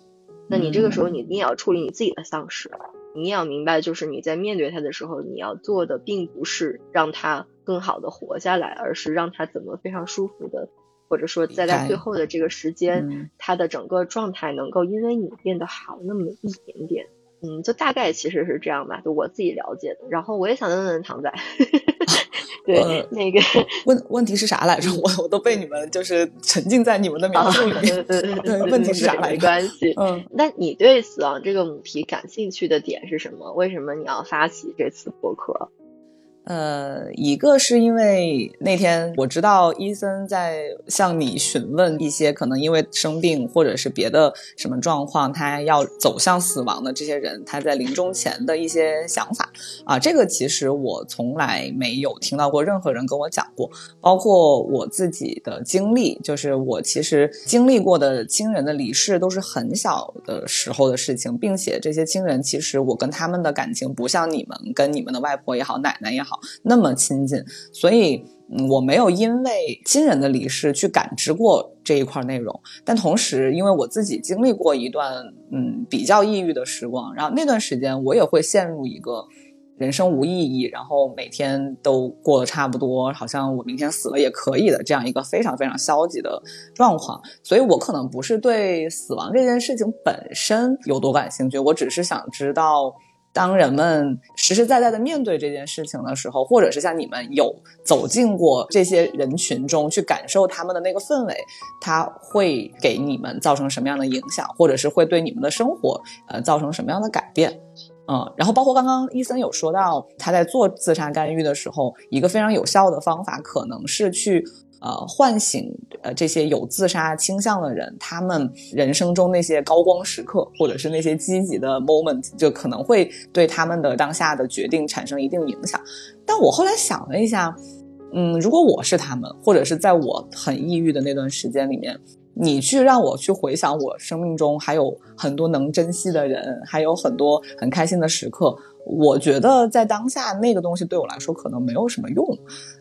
那你这个时候你你也要处理你自己的丧失，你也要明白，就是你在面对他的时候，你要做的并不是让他更好的活下来，而是让他怎么非常舒服的，或者说在他最后的这个时间，嗯、他的整个状态能够因为你变得好那么一点点。嗯，就大概其实是这样吧，就我自己了解的。然后我也想问问唐仔，对、呃、那个问问题是啥来着？我我都被你们就是沉浸在你们的描述里面。对问题是啥来着？没关系。嗯，那你对死亡这个母题感兴趣的点是什么？为什么你要发起这次播客？呃，一个是因为那天我知道伊森在向你询问一些可能因为生病或者是别的什么状况，他要走向死亡的这些人，他在临终前的一些想法啊，这个其实我从来没有听到过任何人跟我讲过，包括我自己的经历，就是我其实经历过的亲人的离世都是很小的时候的事情，并且这些亲人其实我跟他们的感情不像你们跟你们的外婆也好，奶奶也好。那么亲近，所以我没有因为亲人的离世去感知过这一块内容。但同时，因为我自己经历过一段嗯比较抑郁的时光，然后那段时间我也会陷入一个人生无意义，然后每天都过得差不多，好像我明天死了也可以的这样一个非常非常消极的状况。所以我可能不是对死亡这件事情本身有多感兴趣，我只是想知道。当人们实实在在的面对这件事情的时候，或者是像你们有走进过这些人群中去感受他们的那个氛围，它会给你们造成什么样的影响，或者是会对你们的生活呃造成什么样的改变？嗯，然后包括刚刚伊森有说到他在做自杀干预的时候，一个非常有效的方法可能是去。呃，唤醒呃这些有自杀倾向的人，他们人生中那些高光时刻，或者是那些积极的 moment，就可能会对他们的当下的决定产生一定影响。但我后来想了一下，嗯，如果我是他们，或者是在我很抑郁的那段时间里面。你去让我去回想我生命中还有很多能珍惜的人，还有很多很开心的时刻。我觉得在当下那个东西对我来说可能没有什么用。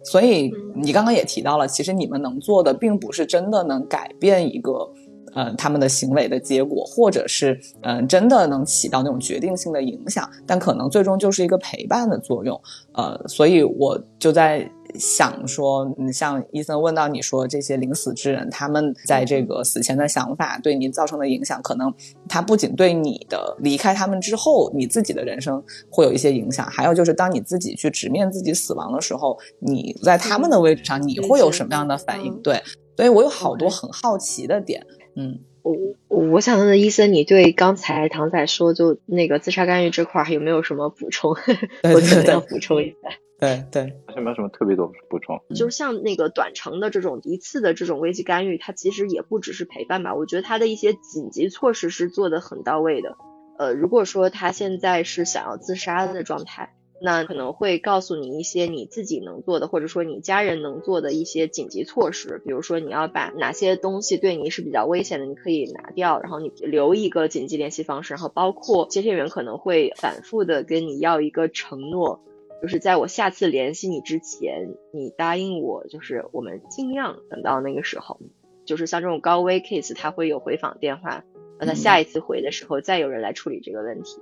所以你刚刚也提到了，其实你们能做的并不是真的能改变一个，呃，他们的行为的结果，或者是嗯，真的能起到那种决定性的影响。但可能最终就是一个陪伴的作用。呃，所以我就在。想说，你像医生问到你说这些临死之人，他们在这个死前的想法对你造成的影响，可能他不仅对你的离开他们之后，你自己的人生会有一些影响，还有就是当你自己去直面自己死亡的时候，你在他们的位置上，你会有什么样的反应？对，所以我有好多很好奇的点。嗯，我我想问问医生，你对刚才唐仔说就那个自杀干预这块还有没有什么补充？我可能要补充一下。对对，好像没有什么特别多补充。就是像那个短程的这种一次的这种危机干预，它其实也不只是陪伴吧。我觉得它的一些紧急措施是做的很到位的。呃，如果说他现在是想要自杀的状态，那可能会告诉你一些你自己能做的，或者说你家人能做的一些紧急措施。比如说你要把哪些东西对你是比较危险的，你可以拿掉，然后你留一个紧急联系方式，然后包括接线员可能会反复的跟你要一个承诺。就是在我下次联系你之前，你答应我，就是我们尽量等到那个时候，就是像这种高危 case，他会有回访电话，让他下一次回的时候再有人来处理这个问题。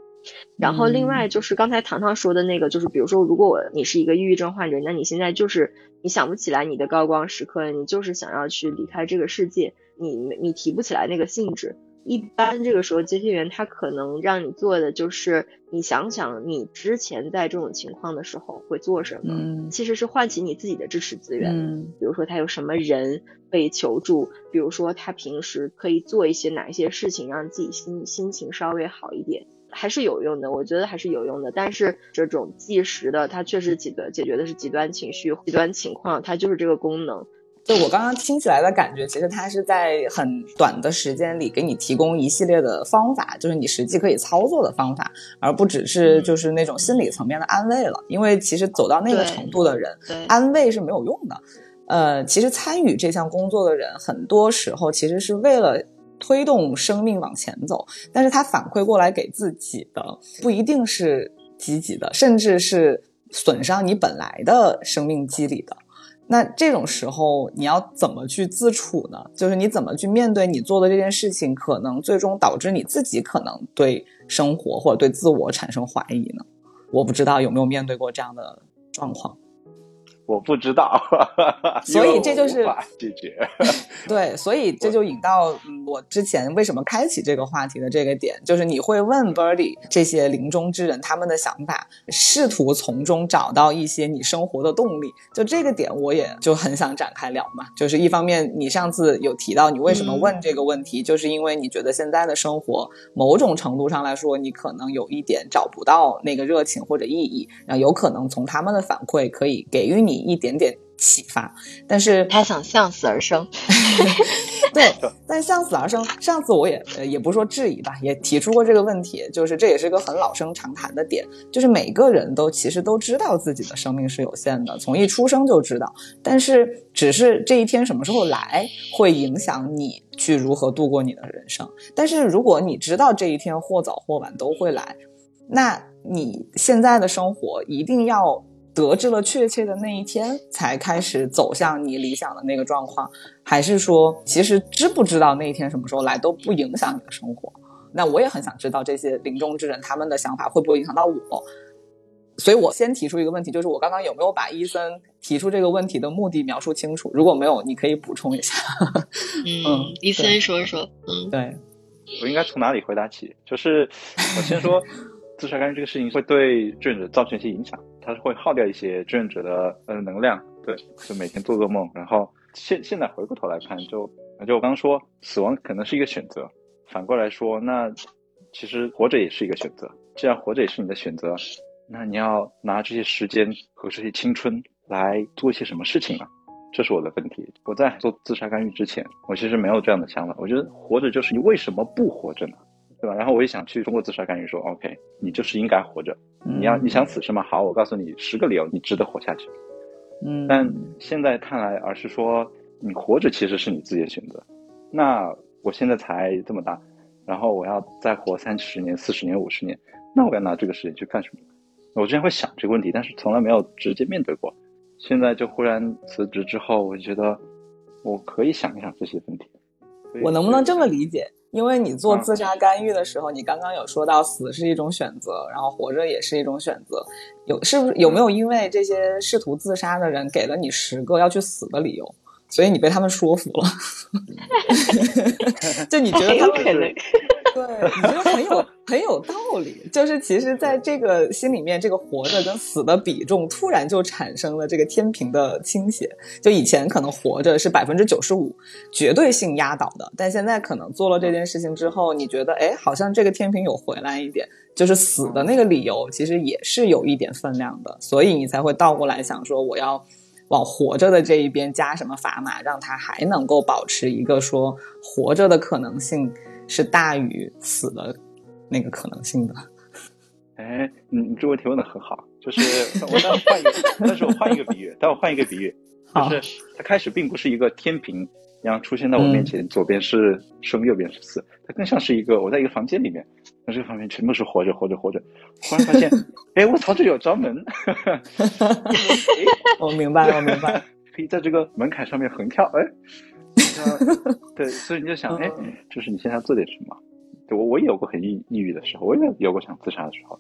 然后另外就是刚才糖糖说的那个，就是比如说如果我你是一个抑郁症患者，那你现在就是你想不起来你的高光时刻，你就是想要去离开这个世界，你你提不起来那个兴致。一般这个时候，接线员他可能让你做的就是，你想想你之前在这种情况的时候会做什么，其实是唤起你自己的支持资源。嗯比如说他有什么人可以求助，比如说他平时可以做一些哪一些事情让自己心心情稍微好一点，还是有用的。我觉得还是有用的。但是这种计时的，它确实解决解决的是极端情绪、极端情况，它就是这个功能。就我刚刚听起来的感觉，其实它是在很短的时间里给你提供一系列的方法，就是你实际可以操作的方法，而不只是就是那种心理层面的安慰了。因为其实走到那个程度的人，安慰是没有用的。呃，其实参与这项工作的人，很多时候其实是为了推动生命往前走，但是他反馈过来给自己的不一定是积极的，甚至是损伤你本来的生命机理的。那这种时候你要怎么去自处呢？就是你怎么去面对你做的这件事情，可能最终导致你自己可能对生活或者对自我产生怀疑呢？我不知道有没有面对过这样的状况。我不知道，所以这就是。对，所以这就引到嗯我之前为什么开启这个话题的这个点，就是你会问 Birdy 这些临终之人他们的想法，试图从中找到一些你生活的动力。就这个点，我也就很想展开聊嘛。就是一方面，你上次有提到你为什么问这个问题，就是因为你觉得现在的生活某种程度上来说，你可能有一点找不到那个热情或者意义，然后有可能从他们的反馈可以给予你一点点启发，但是他想向死而生。对，但向死而生，上次我也呃也不是说质疑吧，也提出过这个问题，就是这也是个很老生常谈的点，就是每个人都其实都知道自己的生命是有限的，从一出生就知道，但是只是这一天什么时候来，会影响你去如何度过你的人生。但是如果你知道这一天或早或晚都会来，那你现在的生活一定要。得知了确切的那一天，才开始走向你理想的那个状况，还是说，其实知不知道那一天什么时候来都不影响你的生活？那我也很想知道这些临终之人他们的想法会不会影响到我。所以我先提出一个问题，就是我刚刚有没有把伊森提出这个问题的目的描述清楚？如果没有，你可以补充一下。嗯，伊森说一说。嗯，对，我应该从哪里回答起？就是我先说。自杀干预这个事情会对志愿者造成一些影响，它是会耗掉一些志愿者的呃能量，对，就每天做噩梦。然后现现在回过头来看，就就我刚刚说，死亡可能是一个选择，反过来说，那其实活着也是一个选择。既然活着也是你的选择，那你要拿这些时间和这些青春来做一些什么事情呢？这是我的问题。我在做自杀干预之前，我其实没有这样的想法。我觉得活着就是你为什么不活着呢？对吧？然后我也想去通过自杀干预说，OK，你就是应该活着。你要你想死是吗？好，我告诉你十个理由，你值得活下去。嗯。但现在看来，而是说你活着其实是你自己的选择。那我现在才这么大，然后我要再活三十年、四十年、五十年，那我要拿这个时间去干什么？我之前会想这个问题，但是从来没有直接面对过。现在就忽然辞职之后，我就觉得我可以想一想这些问题。我能不能这么理解？因为你做自杀干预的时候，你刚刚有说到死是一种选择，然后活着也是一种选择，有是不是有没有因为这些试图自杀的人给了你十个要去死的理由，所以你被他们说服了？就你觉得他们可能？对，你觉得很有很有道理。就是其实，在这个心里面，这个活着跟死的比重突然就产生了这个天平的倾斜。就以前可能活着是百分之九十五绝对性压倒的，但现在可能做了这件事情之后，你觉得哎，好像这个天平有回来一点，就是死的那个理由其实也是有一点分量的，所以你才会倒过来想说，我要往活着的这一边加什么砝码，让他还能够保持一个说活着的可能性。是大于死的那个可能性的。哎，你你这问题问的很好，就是我但是换一个，但是我换一个比喻，但我换一个比喻，就是它开始并不是一个天平一样出现在我面前，左边是生，右边是死，它更像是一个我在一个房间里面，那这个房间全部是活着，活着，活着，忽然发现，哎，我操，这有招门，我明白，我明白，可以在这个门槛上面横跳，哎。对，所以你就想，哎，就是你现在要做点什么？对我，我也有过很抑抑郁的时候，我也有过想自杀的时候，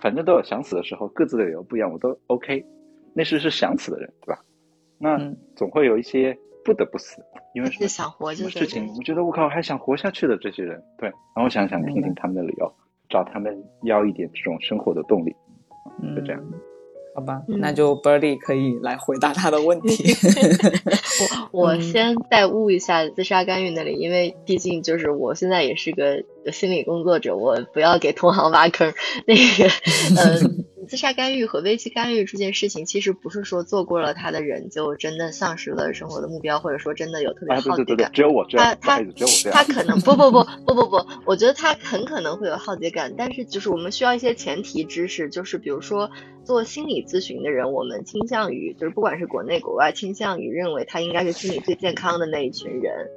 反正都有想死的时候，各自的理由不一样，我都 OK。那时是想死的人，对吧？那总会有一些不得不死，因为是想活着事情。我觉得我靠，还想活下去的这些人，对，然后想想听听他们的理由，找他们要一点这种生活的动力，就这样。好吧，那就 Birdy 可以来回答他的问题。我我先代悟一下自杀干预那里，因为毕竟就是我现在也是个心理工作者，我不要给同行挖坑。那个，嗯。自杀干预和危机干预这件事情，其实不是说做过了他的人就真的丧失了生活的目标，或者说真的有特别好奇感。只有我这样，他他他可能不不不不不不，我觉得他很可能会有好奇感，但是就是我们需要一些前提知识，就是比如说做心理咨询的人，我们倾向于就是不管是国内国外，倾向于认为他应该是心理最健康的那一群人。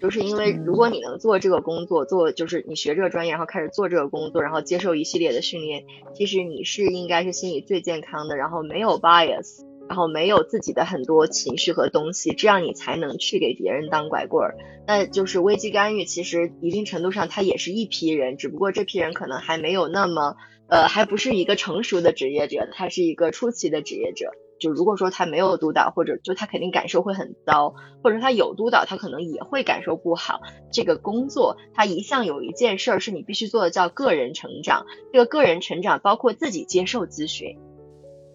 就是因为如果你能做这个工作，做就是你学这个专业，然后开始做这个工作，然后接受一系列的训练，其实你是应该是心理最健康的，然后没有 bias，然后没有自己的很多情绪和东西，这样你才能去给别人当拐棍儿。那就是危机干预，其实一定程度上它也是一批人，只不过这批人可能还没有那么，呃，还不是一个成熟的职业者，他是一个初期的职业者。就如果说他没有督导，或者就他肯定感受会很糟，或者他有督导，他可能也会感受不好。这个工作他一向有一件事儿是你必须做的，叫个人成长。这个个人成长包括自己接受咨询。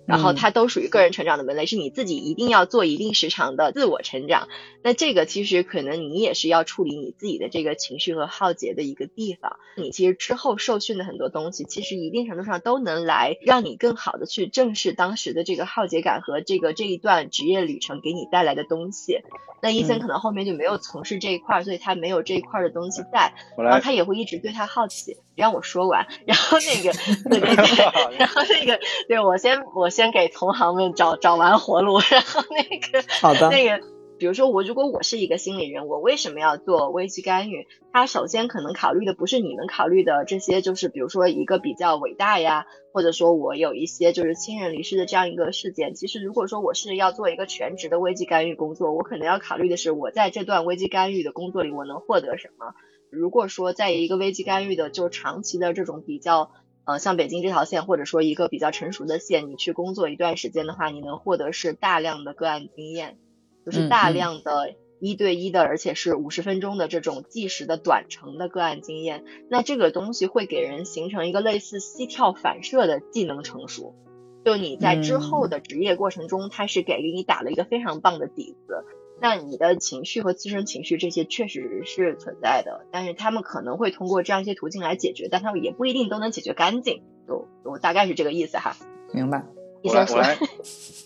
然后它都属于个人成长的门类，是你自己一定要做一定时长的自我成长。那这个其实可能你也是要处理你自己的这个情绪和浩劫的一个地方。你其实之后受训的很多东西，其实一定程度上都能来让你更好的去正视当时的这个浩劫感和这个这一段职业旅程给你带来的东西。那伊森可能后面就没有从事这一块，所以他没有这一块的东西在，然后他也会一直对他好奇。让我说完，然后那个对对对，然后那个对我先我。先给同行们找找完活路，然后那个好的那个，比如说我如果我是一个心理人，我为什么要做危机干预？他首先可能考虑的不是你们考虑的这些，就是比如说一个比较伟大呀，或者说我有一些就是亲人离世的这样一个事件。其实如果说我是要做一个全职的危机干预工作，我可能要考虑的是我在这段危机干预的工作里我能获得什么。如果说在一个危机干预的就长期的这种比较。呃，像北京这条线，或者说一个比较成熟的线，你去工作一段时间的话，你能获得是大量的个案经验，就是大量的一对一的，而且是五十分钟的这种计时的短程的个案经验。那这个东西会给人形成一个类似膝跳反射的技能成熟，就你在之后的职业过程中，它是给你打了一个非常棒的底子。那你的情绪和自身情绪这些确实是存在的，但是他们可能会通过这样一些途径来解决，但他们也不一定都能解决干净。我我大概是这个意思哈。明白。我来我来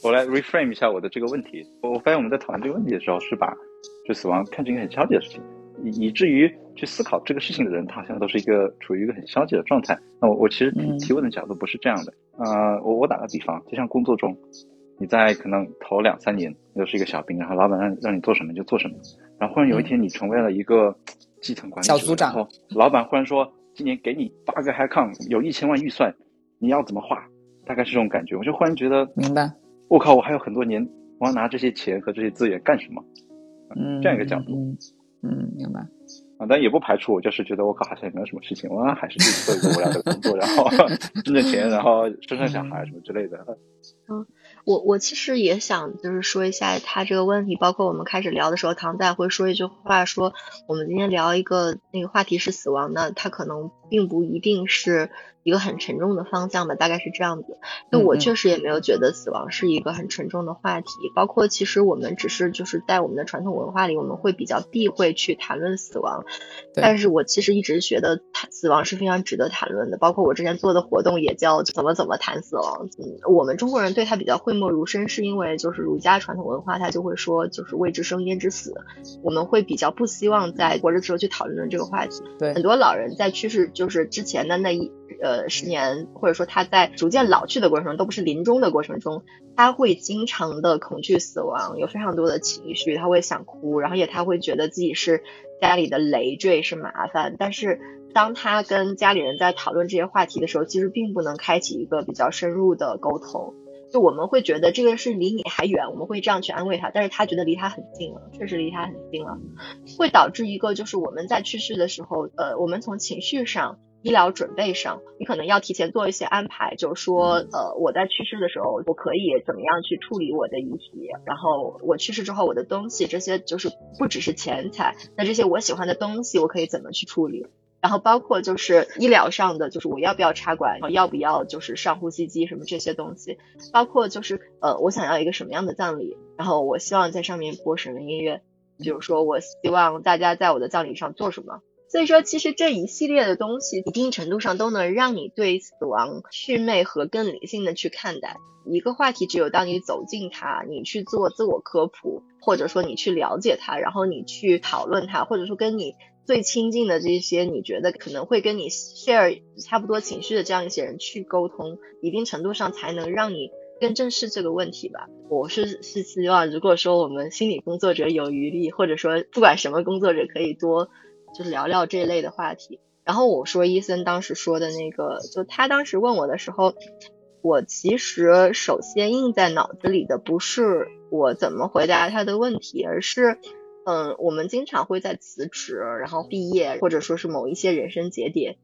我来 reframe 一下我的这个问题。我我发现我们在讨论这个问题的时候，是把就死亡看成一个很消极的事情，以以至于去思考这个事情的人，他好像都是一个处于一个很消极的状态。那我我其实提提问的角度不是这样的。呃，我我打个比方，就像工作中。你在可能头两三年都是一个小兵，然后老板让让你做什么就做什么，然后忽然有一天你成为了一个基层管理小组长，然后老板忽然说今年给你八个 h 抗，有一千万预算，你要怎么花？大概是这种感觉，我就忽然觉得，明白？我靠，我还有很多年，我要拿这些钱和这些资源干什么？嗯，这样一个角度，嗯，明白。啊，但也不排除我就是觉得我靠，好像也没有什么事情，我还是去做一个无聊的工作，然后 挣挣钱，然后生生小孩什么之类的。嗯。我我其实也想就是说一下他这个问题，包括我们开始聊的时候，唐代会说一句话，说我们今天聊一个那个话题是死亡，的他可能并不一定是。一个很沉重的方向吧，大概是这样子。那我确实也没有觉得死亡是一个很沉重的话题。包括其实我们只是就是在我们的传统文化里，我们会比较避讳去谈论死亡。但是我其实一直觉得谈死亡是非常值得谈论的。包括我之前做的活动也叫怎么怎么谈死亡。嗯，我们中国人对他比较讳莫如深，是因为就是儒家传统文化，他就会说就是未知生焉知死。我们会比较不希望在活着时候去讨论这个话题。对，很多老人在去世就是之前的那一。呃，十年或者说他在逐渐老去的过程中，都不是临终的过程中，他会经常的恐惧死亡，有非常多的情绪，他会想哭，然后也他会觉得自己是家里的累赘，是麻烦。但是当他跟家里人在讨论这些话题的时候，其实并不能开启一个比较深入的沟通。就我们会觉得这个是离你还远，我们会这样去安慰他，但是他觉得离他很近了，确实离他很近了，会导致一个就是我们在去世的时候，呃，我们从情绪上。医疗准备上，你可能要提前做一些安排，就是说，呃，我在去世的时候，我可以怎么样去处理我的遗体，然后我去世之后，我的东西这些就是不只是钱财，那这些我喜欢的东西，我可以怎么去处理？然后包括就是医疗上的，就是我要不要插管，要不要就是上呼吸机什么这些东西，包括就是呃，我想要一个什么样的葬礼，然后我希望在上面播什么音乐，比如说我希望大家在我的葬礼上做什么。所以说，其实这一系列的东西，一定程度上都能让你对死亡祛魅和更理性的去看待一个话题。只有当你走进它，你去做自我科普，或者说你去了解它，然后你去讨论它，或者说跟你最亲近的这些你觉得可能会跟你 share 差不多情绪的这样一些人去沟通，一定程度上才能让你更正视这个问题吧。我是是希望，如果说我们心理工作者有余力，或者说不管什么工作者可以多。就是聊聊这一类的话题。然后我说伊森当时说的那个，就他当时问我的时候，我其实首先印在脑子里的不是我怎么回答他的问题，而是，嗯，我们经常会在辞职、然后毕业，或者说是某一些人生节点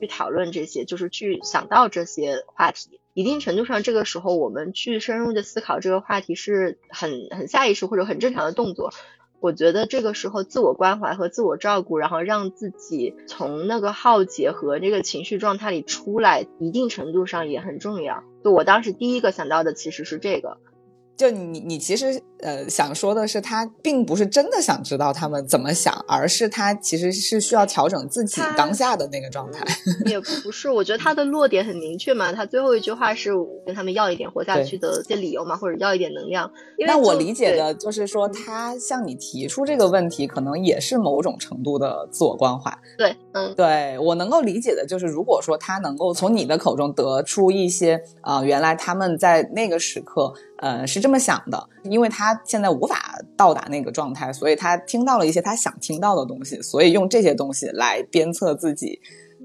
去讨论这些，就是去想到这些话题。一定程度上，这个时候我们去深入的思考这个话题是很很下意识或者很正常的动作。我觉得这个时候自我关怀和自我照顾，然后让自己从那个浩劫和这个情绪状态里出来，一定程度上也很重要。就我当时第一个想到的其实是这个。就你，你其实呃想说的是，他并不是真的想知道他们怎么想，而是他其实是需要调整自己当下的那个状态。也不是，我觉得他的落点很明确嘛。他最后一句话是跟他们要一点活下去的一些理由嘛，或者要一点能量。那我理解的就是说，他向你提出这个问题，可能也是某种程度的自我关怀。对，嗯，对我能够理解的就是，如果说他能够从你的口中得出一些啊，原来他们在那个时刻。呃，是这么想的，因为他现在无法到达那个状态，所以他听到了一些他想听到的东西，所以用这些东西来鞭策自己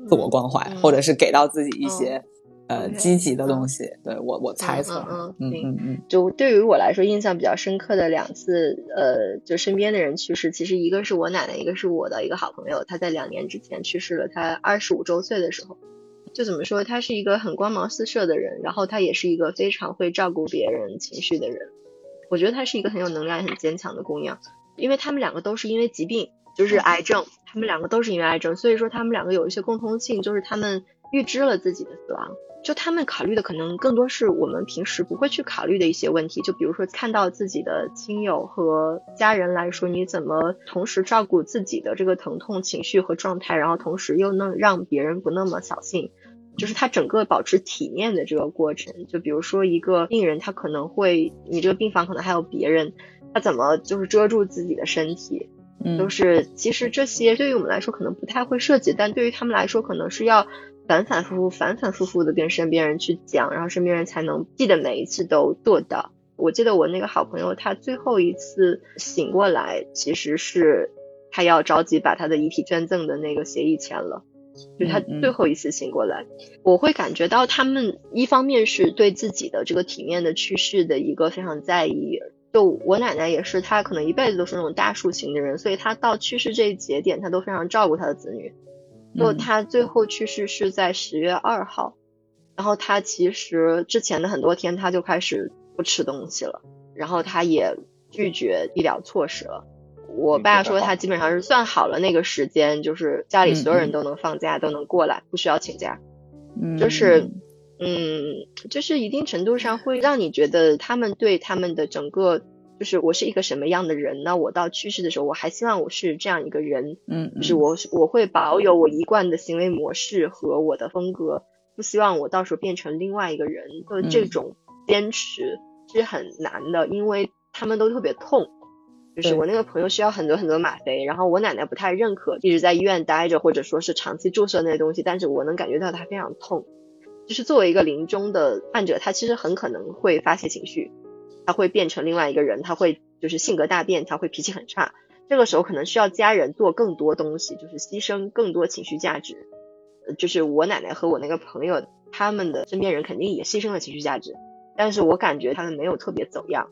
自我关怀，或者是给到自己一些呃积极的东西。对我，我猜测，嗯嗯嗯嗯，就对于我来说，印象比较深刻的两次，呃，就身边的人去世，其实一个是我奶奶，一个是我的一个好朋友，他在两年之前去世了，他二十五周岁的时候。就怎么说，他是一个很光芒四射的人，然后他也是一个非常会照顾别人情绪的人。我觉得他是一个很有能量、很坚强的姑娘。因为他们两个都是因为疾病，就是癌症，他们两个都是因为癌症，所以说他们两个有一些共通性，就是他们预知了自己的死亡。就他们考虑的可能更多是我们平时不会去考虑的一些问题，就比如说看到自己的亲友和家人来说，你怎么同时照顾自己的这个疼痛情绪和状态，然后同时又能让别人不那么扫兴。就是他整个保持体面的这个过程，就比如说一个病人，他可能会，你这个病房可能还有别人，他怎么就是遮住自己的身体，嗯，都是其实这些对于我们来说可能不太会涉及，但对于他们来说可能是要反反复复、反反复复的跟身边人去讲，然后身边人才能记得每一次都做到。我记得我那个好朋友，他最后一次醒过来，其实是他要着急把他的遗体捐赠的那个协议签了。就他最后一次醒过来，我会感觉到他们一方面是对自己的这个体面的去世的一个非常在意。就我奶奶也是，她可能一辈子都是那种大树型的人，所以她到去世这一节点，她都非常照顾她的子女。就她最后去世是在十月二号，然后她其实之前的很多天，她就开始不吃东西了，然后她也拒绝医疗措施了。我爸说他基本上是算好了那个时间，就是家里所有人都能放假，都能过来，不需要请假。嗯，就是，嗯，就是一定程度上会让你觉得他们对他们的整个，就是我是一个什么样的人呢？我到去世的时候，我还希望我是这样一个人。嗯，就是我我会保有我一贯的行为模式和我的风格，不希望我到时候变成另外一个人的这种坚持是很难的，因为他们都特别痛。就是我那个朋友需要很多很多吗啡，然后我奶奶不太认可一直在医院待着，或者说是长期注射那些东西，但是我能感觉到她非常痛。就是作为一个临终的患者，他其实很可能会发泄情绪，他会变成另外一个人，他会就是性格大变，他会脾气很差。这个时候可能需要家人做更多东西，就是牺牲更多情绪价值。就是我奶奶和我那个朋友，他们的身边人肯定也牺牲了情绪价值，但是我感觉他们没有特别走样。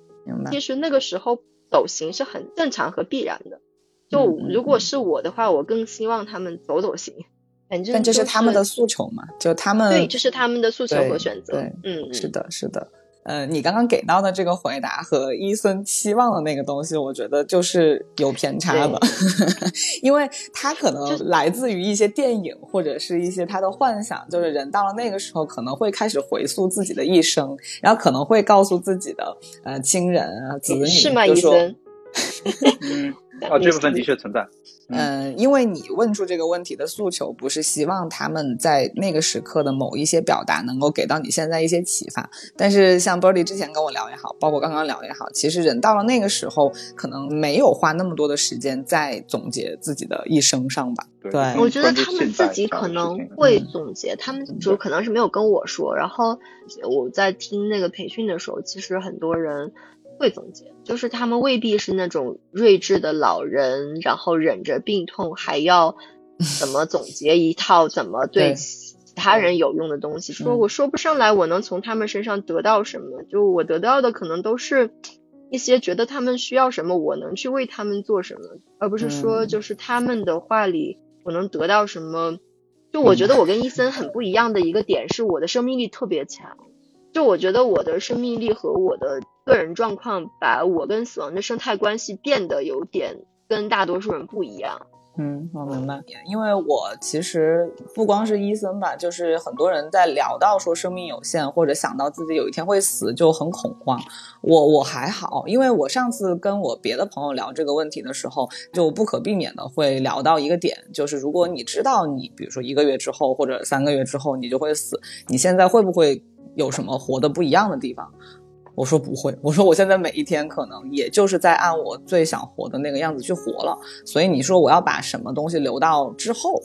其实那个时候。走形是很正常和必然的。就如果是我的话，我更希望他们走走形。反正但这是他们的诉求嘛？就他们对，这是他们的诉求和选择。嗯，是的，是的。呃，你刚刚给到的这个回答和伊森期望的那个东西，我觉得就是有偏差的，因为他可能来自于一些电影或者是一些他的幻想，就是人到了那个时候可能会开始回溯自己的一生，然后可能会告诉自己的呃亲人啊子女，是吗？伊森。嗯，哦，这部分的确存在。嗯，因为你问出这个问题的诉求，不是希望他们在那个时刻的某一些表达能够给到你现在一些启发。但是像 Birdy 之前跟我聊也好，包括刚刚聊也好，其实人到了那个时候，可能没有花那么多的时间在总结自己的一生上吧。对，我觉得他们自己可能会总结，他们就可能是没有跟我说。然后我在听那个培训的时候，其实很多人。会总结，就是他们未必是那种睿智的老人，然后忍着病痛还要 怎么总结一套怎么对其他人有用的东西。说我说不上来，我能从他们身上得到什么？就我得到的可能都是一些觉得他们需要什么，我能去为他们做什么，而不是说就是他们的话里我能得到什么。就我觉得我跟伊森很不一样的一个点是，我的生命力特别强。就我觉得我的生命力和我的个人状况，把我跟死亡的生态关系变得有点跟大多数人不一样。嗯，我明白，因为我其实不光是医生吧，就是很多人在聊到说生命有限，或者想到自己有一天会死，就很恐慌。我我还好，因为我上次跟我别的朋友聊这个问题的时候，就不可避免的会聊到一个点，就是如果你知道你，比如说一个月之后或者三个月之后你就会死，你现在会不会有什么活得不一样的地方？我说不会，我说我现在每一天可能也就是在按我最想活的那个样子去活了，所以你说我要把什么东西留到之后，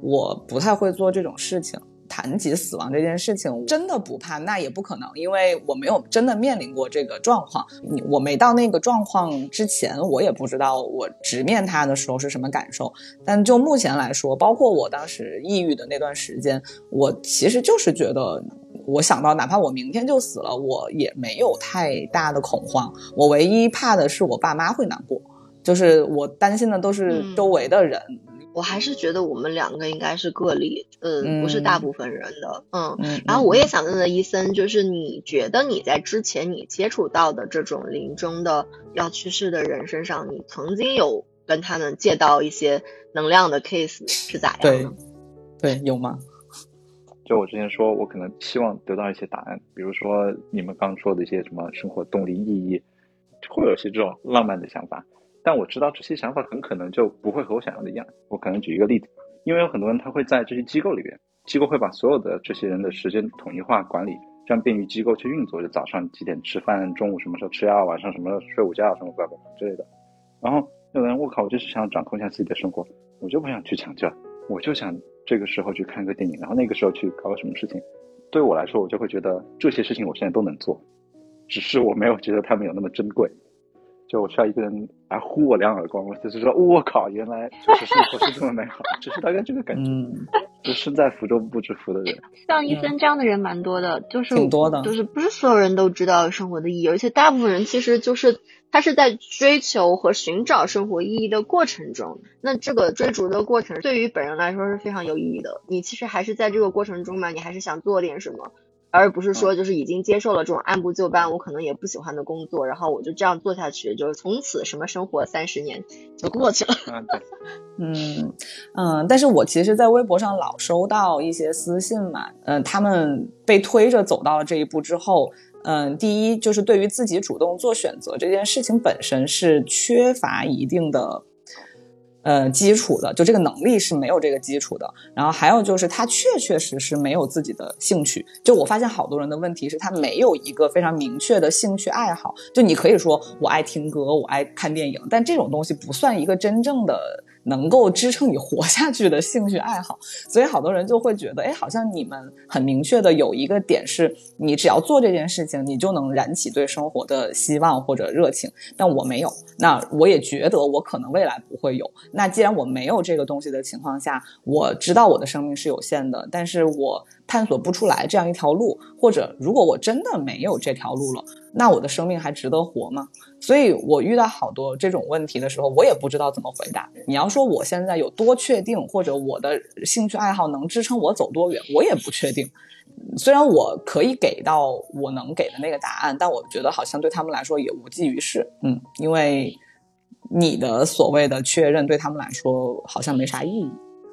我不太会做这种事情。谈及死亡这件事情，真的不怕，那也不可能，因为我没有真的面临过这个状况。我没到那个状况之前，我也不知道我直面它的时候是什么感受。但就目前来说，包括我当时抑郁的那段时间，我其实就是觉得。我想到，哪怕我明天就死了，我也没有太大的恐慌。我唯一怕的是我爸妈会难过，就是我担心的都是周围的人。我还是觉得我们两个应该是个例，嗯，不是大部分人的，嗯。然后我也想问问伊森，就是你觉得你在之前你接触到的这种临终的要去世的人身上，你曾经有跟他们借到一些能量的 case 是咋样？对，对，有吗？就我之前说，我可能希望得到一些答案，比如说你们刚说的一些什么生活动力意义，会有些这种浪漫的想法。但我知道这些想法很可能就不会和我想要的一样。我可能举一个例子，因为有很多人他会在这些机构里边，机构会把所有的这些人的时间统一化管理，这样便于机构去运作。就早上几点吃饭，中午什么时候吃药，晚上什么时候睡午觉，什么巴拉巴拉之类的。然后有人，我靠，我就是想掌控一下自己的生活，我就不想去抢救，我就想。这个时候去看个电影，然后那个时候去搞个什么事情，对我来说，我就会觉得这些事情我现在都能做，只是我没有觉得他们有那么珍贵。就我需要一个人来呼我两耳光，我就是说，我靠，原来就是生活是这么美好，只是大概这个感觉。就身在福中不知福的人，像医生这样的人蛮多的，就是挺多的，就是不是所有人都知道生活的意义，而且大部分人其实就是他是在追求和寻找生活意义的过程中，那这个追逐的过程对于本人来说是非常有意义的。你其实还是在这个过程中嘛，你还是想做点什么。而不是说就是已经接受了这种按部就班，我可能也不喜欢的工作，然后我就这样做下去，就是从此什么生活三十年就过去了。嗯嗯，但是我其实，在微博上老收到一些私信嘛，嗯，他们被推着走到了这一步之后，嗯，第一就是对于自己主动做选择这件事情本身是缺乏一定的。呃，基础的，就这个能力是没有这个基础的。然后还有就是，他确确实实没有自己的兴趣。就我发现好多人的问题是他没有一个非常明确的兴趣爱好。就你可以说我爱听歌，我爱看电影，但这种东西不算一个真正的。能够支撑你活下去的兴趣爱好，所以好多人就会觉得，哎，好像你们很明确的有一个点是，你只要做这件事情，你就能燃起对生活的希望或者热情。但我没有，那我也觉得我可能未来不会有。那既然我没有这个东西的情况下，我知道我的生命是有限的，但是我。探索不出来这样一条路，或者如果我真的没有这条路了，那我的生命还值得活吗？所以我遇到好多这种问题的时候，我也不知道怎么回答。你要说我现在有多确定，或者我的兴趣爱好能支撑我走多远，我也不确定。虽然我可以给到我能给的那个答案，但我觉得好像对他们来说也无济于事。嗯，因为你的所谓的确认对他们来说好像没啥意义。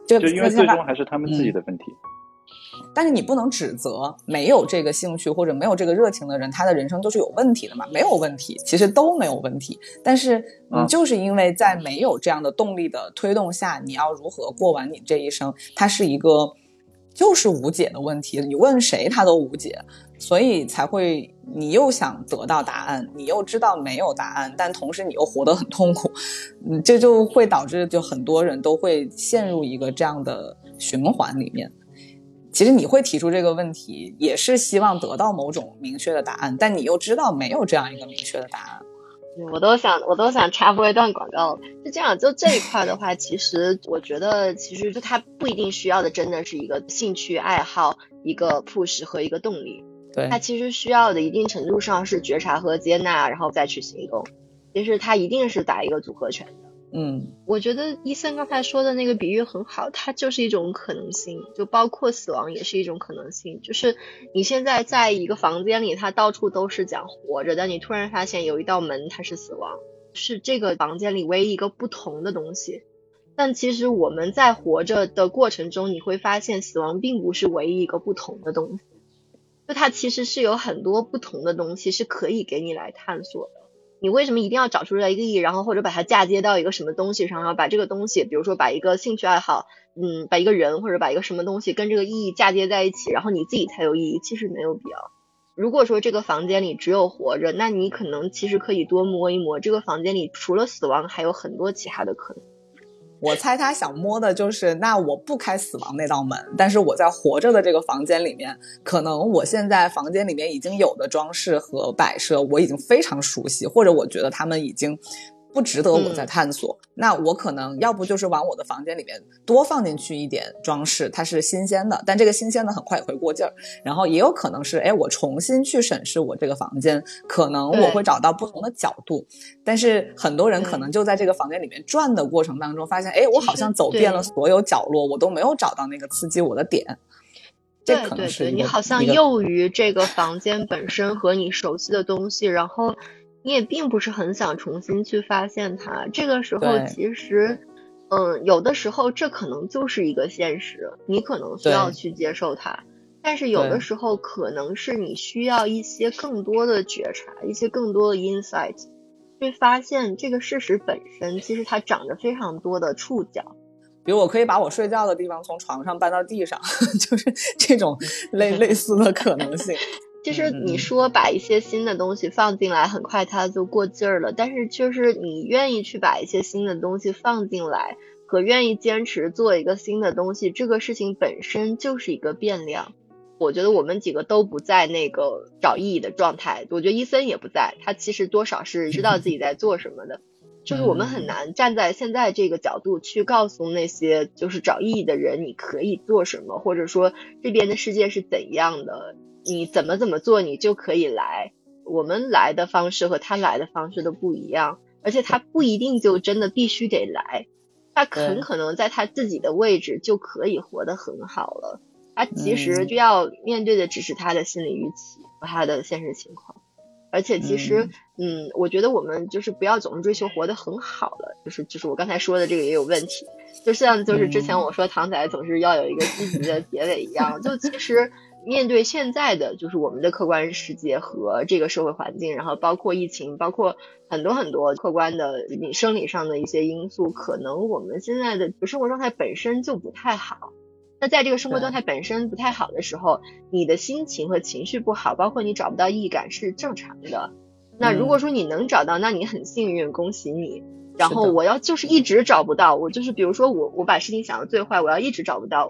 就因为最终还是他们自己的问题。但是你不能指责没有这个兴趣或者没有这个热情的人，他的人生都是有问题的嘛？没有问题，其实都没有问题。但是你就是因为在没有这样的动力的推动下，你要如何过完你这一生？它是一个就是无解的问题，你问谁他都无解，所以才会你又想得到答案，你又知道没有答案，但同时你又活得很痛苦，嗯，这就会导致就很多人都会陷入一个这样的循环里面。其实你会提出这个问题，也是希望得到某种明确的答案，但你又知道没有这样一个明确的答案。我都想，我都想插播一段广告。就这样，就这一块的话，其实我觉得，其实就他不一定需要的，真的是一个兴趣爱好、一个 push 和一个动力。对，他其实需要的一定程度上是觉察和接纳，然后再去行动。其实他一定是打一个组合拳的。嗯我觉得伊森刚才说的那个比喻很好，它就是一种可能性，就包括死亡也是一种可能性。就是你现在在一个房间里，它到处都是讲活着，但你突然发现有一道门它是死亡，是这个房间里唯一一个不同的东西。但其实我们在活着的过程中，你会发现死亡并不是唯一一个不同的东西，就它其实是有很多不同的东西是可以给你来探索的。你为什么一定要找出来一个意义，然后或者把它嫁接到一个什么东西上，然后把这个东西，比如说把一个兴趣爱好，嗯，把一个人或者把一个什么东西跟这个意义嫁接在一起，然后你自己才有意义，其实没有必要。如果说这个房间里只有活着，那你可能其实可以多摸一摸，这个房间里除了死亡，还有很多其他的可能。我猜他想摸的就是，那我不开死亡那道门，但是我在活着的这个房间里面，可能我现在房间里面已经有的装饰和摆设，我已经非常熟悉，或者我觉得他们已经不值得我再探索。那我可能要不就是往我的房间里面多放进去一点装饰，它是新鲜的，但这个新鲜的很快也会过劲儿。然后也有可能是，哎，我重新去审视我这个房间，可能我会找到不同的角度。但是很多人可能就在这个房间里面转的过程当中，发现，哎，我好像走遍了所有角落，我都没有找到那个刺激我的点。这可能对你好像囿于这个房间本身和你熟悉的东西，然后你也并不是很想重新去发现它。这个时候其实，嗯，有的时候这可能就是一个现实，你可能需要去接受它。但是有的时候可能是你需要一些更多的觉察，一些更多的 insight，去发现这个事实本身其实它长着非常多的触角。比如我可以把我睡觉的地方从床上搬到地上，就是这种类类似的可能性。其实嗯你说把一些新的东西放进来，很快它就过劲儿了。但是就是你愿意去把一些新的东西放进来，和愿意坚持做一个新的东西，这个事情本身就是一个变量。我觉得我们几个都不在那个找意义的状态，我觉得伊森也不在，他其实多少是知道自己在做什么的。就是我们很难站在现在这个角度去告诉那些就是找意义的人，你可以做什么，或者说这边的世界是怎样的，你怎么怎么做你就可以来。我们来的方式和他来的方式都不一样，而且他不一定就真的必须得来，他很可能在他自己的位置就可以活得很好了。他其实嗯就要面对的只是他的心理预期和他的现实情况。而且其实，嗯我觉得我们就是不要总是追求活得很好了，就是就是我刚才说的这个也有问题，就像就是之前嗯我说唐仔总是要有一个积极的结尾一样，就其实面对现在的就是我们的客观世界和这个社会环境，然后包括疫情，包括很多很多客观的你生理上的一些因素，可能我们现在的生活状态本身就不太好。那在这个生活状态本身不太好的时候，你的心情和情绪不好，包括你找不到意义感是正常的。那如果说你能找到，那你很幸运，恭喜你。然后我要就是一直找不到，我就是比如说我我把事情想的最坏，我要一直找不到，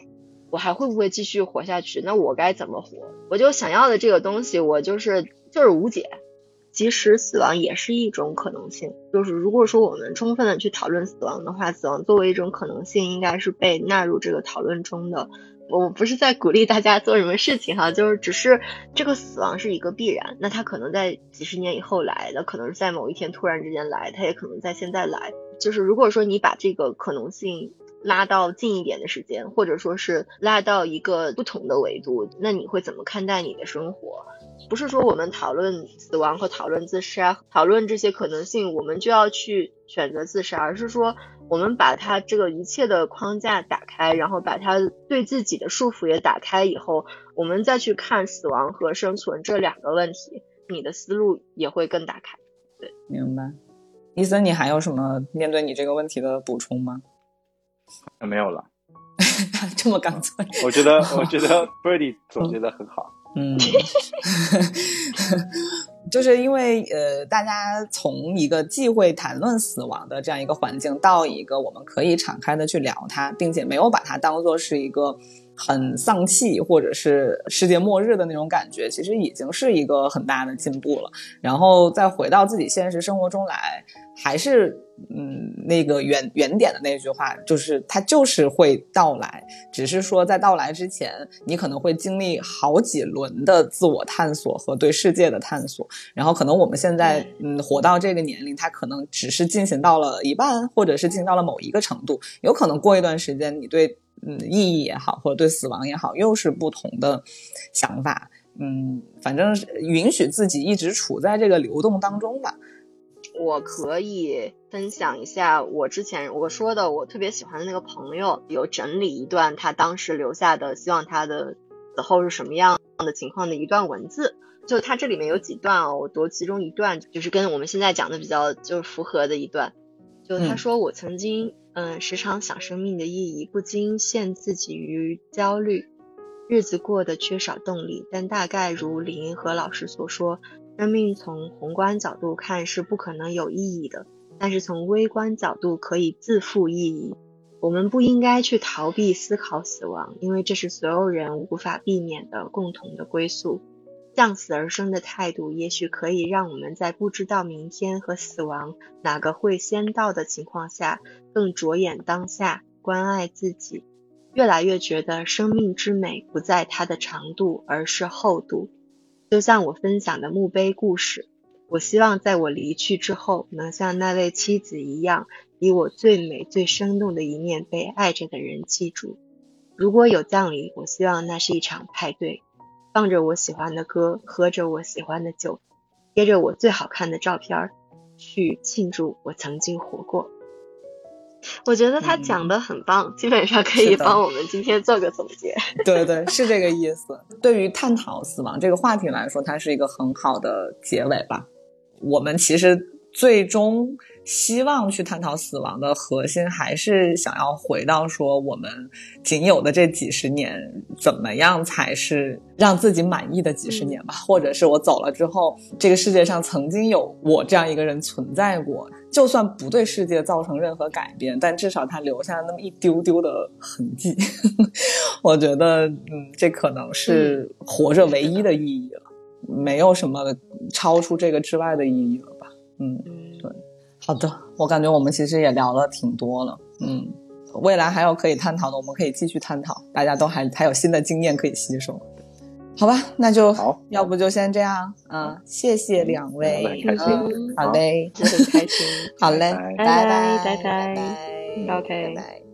我还会不会继续活下去？那我该怎么活？我就想要的这个东西，我就是就是无解。其实死亡也是一种可能性，就是如果说我们充分的去讨论死亡的话，死亡作为一种可能性，应该是被纳入这个讨论中的。我不是在鼓励大家做什么事情哈，就是只是这个死亡是一个必然，那它可能在几十年以后来，的可能是在某一天突然之间来，它也可能在现在来。就是如果说你把这个可能性拉到近一点的时间，或者说是拉到一个不同的维度，那你会怎么看待你的生活？不是说我们讨论死亡和讨论自杀，讨论这些可能性，我们就要去选择自杀，而是说我们把它这个一切的框架打开，然后把它对自己的束缚也打开以后，我们再去看死亡和生存这两个问题，你的思路也会更打开。对明白。伊森，你还有什么面对你这个问题的补充吗？没有了。这么干脆？我觉得，我觉得 Birdy 总结的很好。嗯，就是因为呃，大家从一个忌讳谈论死亡的这样一个环境，到一个我们可以敞开的去聊它，并且没有把它当做是一个很丧气或者是世界末日的那种感觉，其实已经是一个很大的进步了。然后再回到自己现实生活中来，还是嗯那个原原点的那句话，就是它就是会到来，只是说在到来之前，你可能会经历好几轮的自我探索和对世界的探索。然后可能我们现在嗯活到这个年龄，它可能只是进行到了一半，或者是进行到了某一个程度，有可能过一段时间，你对嗯意义也好，或者对死亡也好，又是不同的想法。嗯，反正允许自己一直处在这个流动当中吧。我可以分享一下我之前我说的，我特别喜欢的那个朋友有整理一段他当时留下的，希望他的死后是什么样的情况的一段文字。就他这里面有几段哦，我读其中一段，就是跟我们现在讲的比较就是符合的一段。就他说：“我曾经嗯时常想生命的意义，不禁陷自己于焦虑，日子过得缺少动力。但大概如李银河老师所说。”生命从宏观角度看是不可能有意义的，但是从微观角度可以自负意义。我们不应该去逃避思考死亡，因为这是所有人无法避免的共同的归宿。向死而生的态度，也许可以让我们在不知道明天和死亡哪个会先到的情况下，更着眼当下，关爱自己。越来越觉得生命之美不在它的长度，而是厚度。就像我分享的墓碑故事，我希望在我离去之后，能像那位妻子一样，以我最美、最生动的一面被爱着的人记住。如果有葬礼，我希望那是一场派对，放着我喜欢的歌，喝着我喜欢的酒，贴着我最好看的照片，去庆祝我曾经活过。我觉得他讲的很棒，基本上可以帮我们今天做个总结。对对，是这个意思。对于探讨死亡这个话题来说，它是一个很好的结尾吧。我们其实最终。希望去探讨死亡的核心，还是想要回到说，我们仅有的这几十年，怎么样才是让自己满意的几十年吧？或者是我走了之后，这个世界上曾经有我这样一个人存在过，就算不对世界造成任何改变，但至少他留下了那么一丢丢的痕迹。我觉得，嗯，这可能是活着唯一的意义了，没有什么超出这个之外的意义了吧？嗯，对。好的，我感觉我们其实也聊了挺多了，嗯，未来还有可以探讨的，我们可以继续探讨，大家都还还有新的经验可以吸收，好吧，那就好，要不就先这样，嗯，谢谢两位，开心，好嘞，很开心，好嘞，拜拜。拜拜，OK，拜拜。